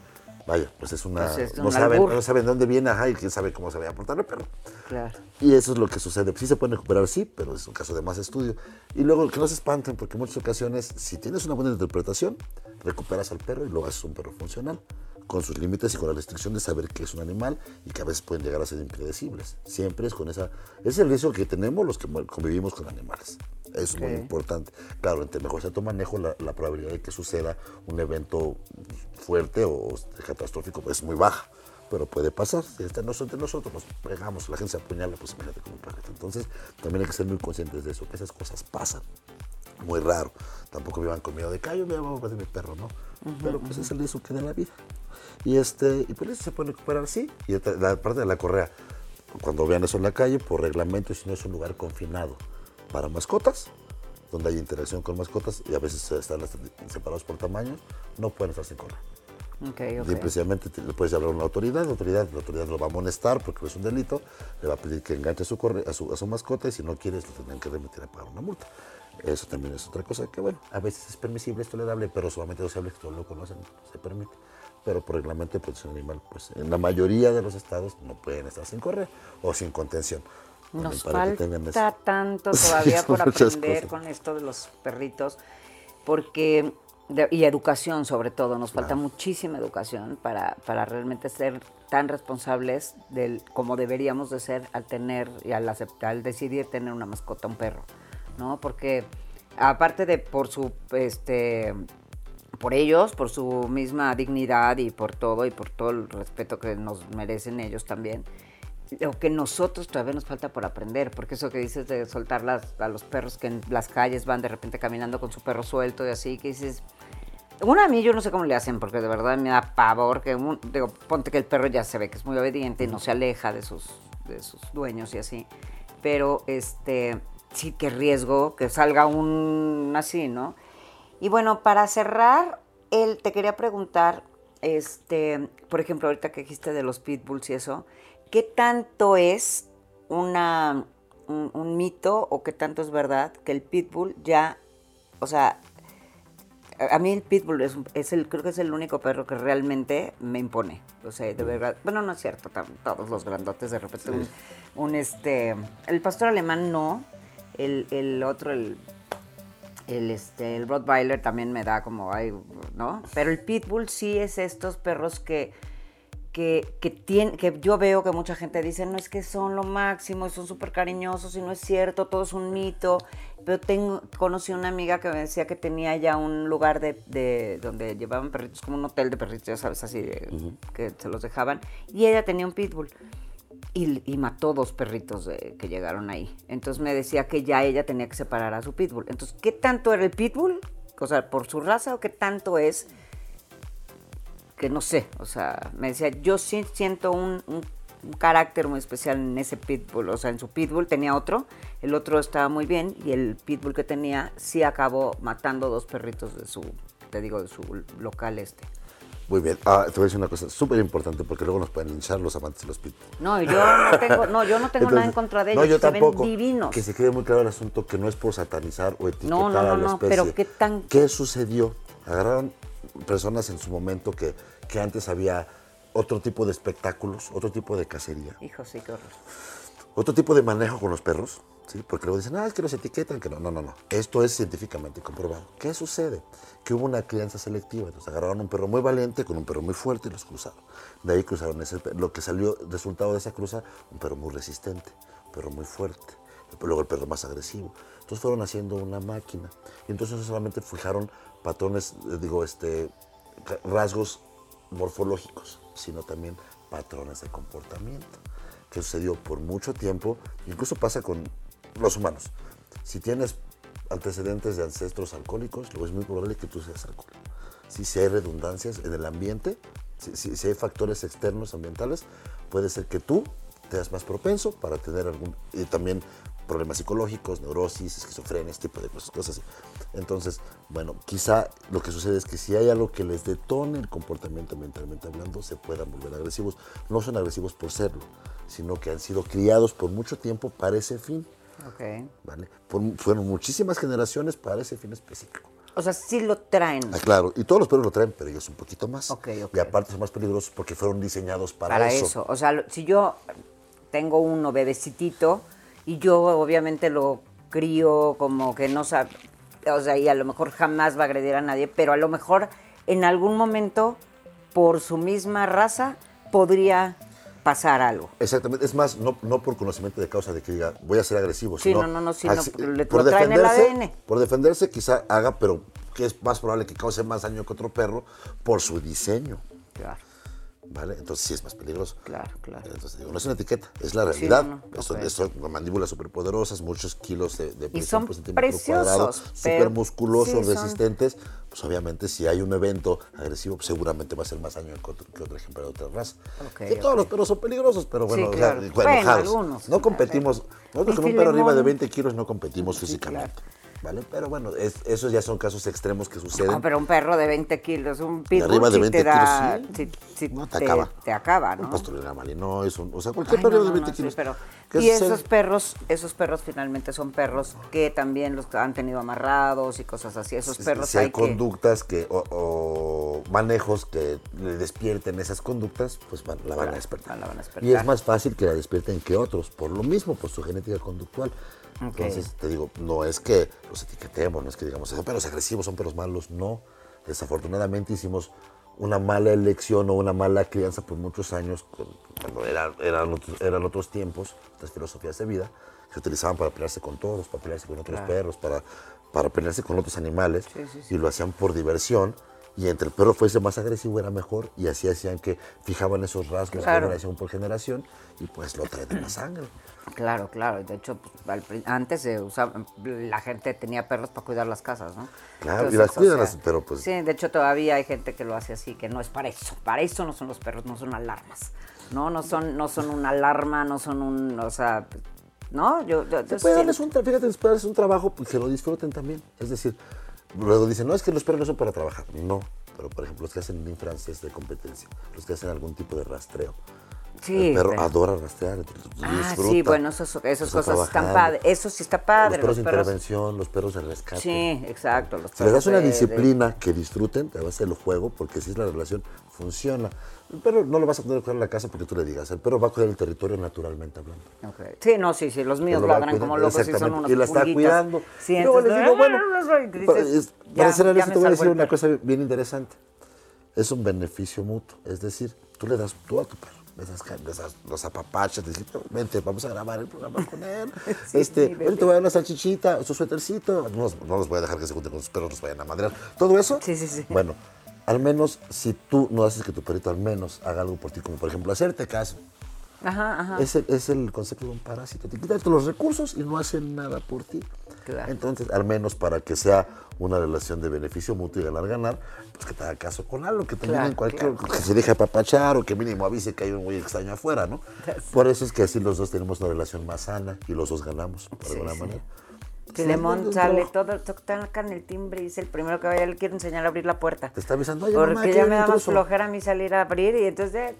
vaya, pues es una... Pues es no, saben, no saben de dónde viene, ajá, y quién sabe cómo se va a portar el perro. Claro. Y eso es lo que sucede. Sí se pueden recuperar, sí, pero es un caso de más estudio. Y luego que no se espanten, porque en muchas ocasiones, si tienes una buena interpretación, recuperas al perro y lo haces un perro funcional, con sus límites y con la restricción de saber que es un animal y que a veces pueden llegar a ser impredecibles. Siempre es con esa... Es el riesgo que tenemos los que convivimos con animales. Es muy Ok. importante. Claro, entre mejor sea tu manejo, la, la probabilidad de que suceda un evento fuerte o catastrófico pues, es muy baja. Pero puede pasar. Si está entre nosotros nos pegamos, la gente se apuñala, pues imagínate con un perrito. Entonces, también hay que ser muy conscientes de eso, que esas cosas pasan. Muy raro. Tampoco vivan con miedo de que, "Ay, yo me voy a perder mi perro, ¿no? Pero pues es el riesgo que da la vida. Y, este, y pues eso se puede recuperar, sí. Y la parte de la correa, cuando vean eso en la calle, por reglamento, si no es un lugar confinado para mascotas, donde hay interacción con mascotas y a veces están separados por tamaños, no pueden estar sin correa. Ok, Y ok. precisamente te- le puedes hablar a una autoridad, la autoridad, la autoridad lo va a amonestar porque es un delito, le va a pedir que enganche a su, corre- a su, a su mascota y si no quieres lo tendrán que remitir a pagar una multa. Eso también es otra cosa que, bueno, a veces es permisible, es tolerable, pero solamente deseable que todos lo conocen, se permite. Pero por reglamento de protección animal, pues en la mayoría de los estados no pueden estar sin correr o sin contención. Nos También falta tanto [laughs] todavía Sí, por aprender cosas. con esto de los perritos, porque de- y educación sobre todo, nos falta muchísima educación para, para realmente ser tan responsables del como deberíamos de ser al tener y al aceptar, al decidir tener una mascota, un perro, ¿no? Porque aparte de por su este por ellos, por su misma dignidad y por todo y por todo el respeto que nos merecen ellos también. Lo que nosotros todavía nos falta por aprender, porque eso que dices de soltar las- a los perros que en las calles van de repente caminando con su perro suelto y así, que dices, uno a mí yo no sé cómo le hacen, porque de verdad me da pavor que, un- digo, ponte que el perro ya se ve que es muy obediente y no se aleja de sus, de sus dueños y así, pero este, sí, qué riesgo que salga un así, ¿no? Y bueno, para cerrar, él, te quería preguntar, este, por ejemplo, ahorita que dijiste de los pitbulls y eso, ¿qué tanto es una, un, un mito o qué tanto es verdad que el pitbull ya, o sea, a mí el pitbull es, es el, creo que es el único perro que realmente me impone. O sea, de verdad, bueno, no es cierto, todos los grandotes de repente, un, un, este, el pastor alemán no, el, el otro, el, el, este, el Rottweiler también me da como, ay, ¿no? Pero el Pitbull sí es estos perros que, que, que, tien- que yo veo que mucha gente dice, no es que son lo máximo, son súper cariñosos y no es cierto, todo es un mito. Pero tengo, conocí una amiga que me decía que tenía ya un lugar de, de- donde llevaban perritos, como un hotel de perritos, ya sabes, así, de- que se los dejaban. Y ella tenía un Pitbull y, mató dos perritos de- que llegaron ahí. Entonces me decía que ya ella tenía que separar a su pitbull. Entonces, ¿qué tanto era el pitbull? O sea, por su raza o qué tanto es que no sé. O sea, me decía, yo sí siento un, un- un carácter muy especial en ese pitbull. O sea, en su pitbull tenía otro, el otro estaba muy bien y el pitbull que tenía sí acabó matando dos perritos de su, te digo, de su local este. Muy bien. Ah, te voy a decir una cosa súper importante porque luego nos pueden hinchar los amantes de los pitbull. No, yo no tengo, no, yo no tengo nada en contra de ellos. No, yo se tampoco. ven divinos. Que se quede muy claro el asunto que no es por satanizar o etiquetar No, no, a no, la no, especie. pero ¿qué tan- ¿Qué sucedió? Agarraron personas en su momento que, que antes había otro tipo de espectáculos, otro tipo de cacería, Hijo, sí, qué horror. otro tipo de manejo con los perros, Porque luego dicen, ah, es que los etiquetan, que no, no, no, no. Esto es científicamente comprobado. ¿Qué sucede? Que hubo una crianza selectiva. Entonces agarraron un perro muy valiente con un perro muy fuerte y los cruzaron. De ahí cruzaron ese pe- lo que salió, resultado de esa cruza, un perro muy resistente, un perro muy fuerte. Luego el perro más agresivo. Entonces fueron haciendo una máquina. Y entonces solamente fijaron patrones, eh, digo, este, rasgos morfológicos, sino también patrones de comportamiento, que sucedió por mucho tiempo, incluso pasa con los humanos. Si tienes antecedentes de ancestros alcohólicos, luego es muy probable que tú seas alcohólico. Si, hay redundancias en el ambiente, si hay factores externos ambientales, puede ser que tú te das más propenso para tener algún, y también problemas psicológicos, neurosis, esquizofrenia, este tipo de cosas, cosas así. Entonces, bueno, quizá lo que sucede es que si hay algo que les detone el comportamiento mentalmente hablando, se puedan volver agresivos. No son agresivos por serlo, sino que han sido criados por mucho tiempo para ese fin. Ok. ¿vale? Fueron muchísimas generaciones para ese fin específico. O sea, sí lo traen. Ah, claro, y todos los perros lo traen, pero ellos un poquito más. Ok, ok. Y aparte son más peligrosos porque fueron diseñados para, para eso. O sea, si yo tengo uno bebecitito y yo obviamente lo crío como que no sabe, o sea, y a lo mejor jamás va a agredir a nadie, pero a lo mejor en algún momento, por su misma raza, podría pasar algo. Exactamente, es más, no, no por conocimiento de causa de que diga voy a ser agresivo, Sí, sino no, no, no, sino así- le- por traen en el ADN. por defenderse quizá haga, pero que es más probable que cause más daño que otro perro por su diseño, Claro, ¿vale? Entonces sí es más peligroso. claro, claro. Entonces digo, no es una etiqueta, es la realidad. no, no, Son- mandíbulas superpoderosas, muchos kilos de, de presión son por centímetro preciosos, cuadrado, súper musculosos, sí, son- resistentes. Pues obviamente si hay un evento agresivo, pues, seguramente va a ser más daño que otro, que otro ejemplar de otra raza. Que todos los perros son peligrosos, pero bueno, Sí, o sea, claro. bueno, algunos. No competimos, nosotros con un perro arriba de filemón. 20 kilos no competimos físicamente. ¿Vale? Pero bueno, es- esos ya son casos extremos que suceden. No, pero un perro de 20 kilos, un pitbull arriba de sí 20 te da, kilos, sí, No, te acaba. te acaba, ¿no? Un pastor malinois, un- o sea, cualquier Ay, perro no, de no, 20 no, sí, kilos. pero- ¿Qué y sucede? esos perros, esos perros finalmente son perros que también los han tenido amarrados y cosas así. Esos perros si hay, hay que conductas que o, o manejos que le despierten esas conductas, pues van- la van a Claro, despertar. la van a despertar. Y es más fácil que la despierten que otros, por lo mismo, por su genética conductual. Entonces, te digo, no es que los etiquetemos, no es que digamos, son perros agresivos, son perros malos, no. Desafortunadamente hicimos una mala elección o una mala crianza por muchos años, cuando era- eran, otros, eran otros tiempos, otras filosofías de vida, que se utilizaban para pelearse con todos, para pelearse con otros Claro. perros, para, para pelearse con otros animales, Sí, sí, sí. y lo hacían por diversión. Y entre el perro fuese más agresivo era mejor, y así hacían que fijaban esos rasgos Claro. generación por generación, y pues lo traen en la sangre. Claro, claro. De hecho, pues, antes se usaba, la gente tenía perros para cuidar las casas, ¿no? Claro, y las o cuidan, las- pero, pues- Sí, de hecho todavía hay gente que lo hace así, que no es para eso. Para eso no son los perros, no son alarmas. No, no son, no son una alarma, no son un, o sea, ¿no? Yo, yo, yo puede sí- darles un, fíjate, puede darles un trabajo pues, que lo disfruten también. Es decir, luego dicen, no, es que los perros no son para trabajar. No, pero por ejemplo, los que hacen en francés de competencia, los que hacen algún tipo de rastreo. Sí, el perro pero- adora rastrear, Ah, disfruta. sí, bueno, esas, esas está cosas están padres. Eso sí está padre. Los perros de los perros- intervención, los perros de rescate. Sí, exacto. Los Si les das una de- de- disciplina que disfruten, te vas a hacer el juego, porque si es la relación, funciona. El perro no lo vas a poder cuidar en la casa porque tú le digas, el perro va a cuidar el territorio naturalmente hablando. Sí, no, sí, sí, los míos lo a ladran como locos y son unos Y la está cuidando. Sí, Y luego les digo, bueno, y dices, para, para honesto, me te voy a decir una cosa bien interesante. Es un beneficio mutuo. Es decir, tú le das tú a tu perro. Los apapachas, dices, vente, vamos a grabar el programa con él. [laughs] Sí, este, sí, te voy a dar una salchichita, su suétercito. No, los- no los voy a dejar que se junten con sus perros, los vayan a madrear. Todo eso. Sí, sí, sí. Bueno, al menos si tú no haces que tu perrito al menos haga algo por ti, como por ejemplo hacerte caso, Ajá, ajá. es el, es el concepto de un parásito. Te quitan los recursos y no hacen nada por ti. Claro. Entonces, al menos para que sea una relación de beneficio mutuo y ganar-ganar, pues que te haga caso con algo, que también Claro, en cualquier, claro. que se deje apapachar o que mínimo avise que hay un muy extraño afuera, ¿no? Por eso es que así los dos tenemos una relación más sana y los dos ganamos, por Sí, alguna sí. manera. Un sale todo, toca en el timbre y es el primero que vaya, le quiero enseñar a abrir la puerta. Te está avisando, oye, Porque mamá, ya me da más flojera a mí salir a abrir y entonces.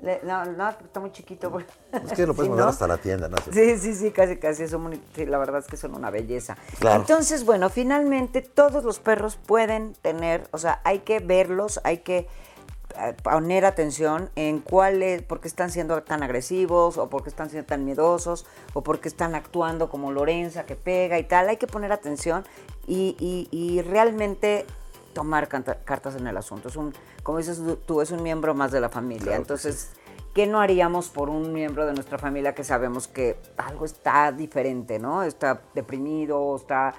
Le- no, no, está muy chiquito. pues. Es que lo [laughs] puedes Sí, mandar ¿no? hasta la tienda, ¿no? Sí, sí, sí, casi, casi. Son muy- sí, la verdad es que son una belleza. Claro. Entonces, bueno, finalmente todos los perros pueden tener, o sea, hay que verlos, hay que poner atención en cuáles, por qué están siendo tan agresivos, o por qué están siendo tan miedosos, o por qué están actuando como Lorenza que pega y tal. Hay que poner atención y, y- y realmente tomar cartas en el asunto. Es un, como dices tú- es un miembro más de la familia. Claro Entonces, ¿qué no haríamos por un miembro de nuestra familia que sabemos que algo está diferente, ¿no? Está deprimido, está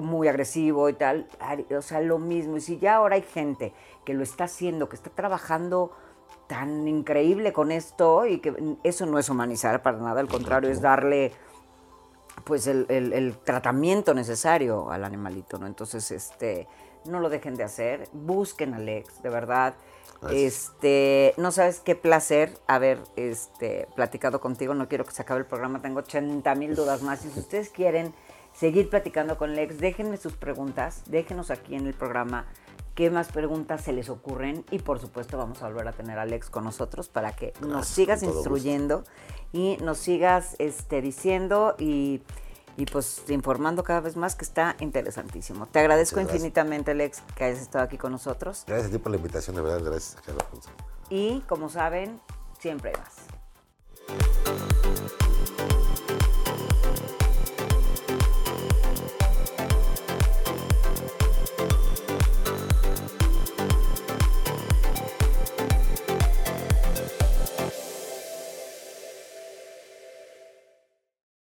muy agresivo y tal. O sea, lo mismo. Y si ya ahora hay gente que lo está haciendo, que está trabajando tan increíble con esto y que eso no es humanizar para nada, al contrario, es darle pues el, el- el tratamiento necesario al animalito, ¿no? Entonces, este, no lo dejen de hacer, busquen a Alex, de verdad. Gracias. Este, no sabes qué placer haber este, platicado contigo, no quiero que se acabe el programa, tengo 80 mil dudas más. Y si ustedes quieren seguir platicando con Lex, déjenme sus preguntas, déjenos aquí en el programa qué más preguntas se les ocurren y por supuesto vamos a volver a tener a Alex con nosotros para que nos sigas gusto. instruyendo y nos sigas este, diciendo y, y pues informando cada vez más que está interesantísimo. Te agradezco infinitamente, Alex, que hayas estado aquí con nosotros. Gracias a ti por la invitación, de verdad, gracias. Y como saben, siempre hay más.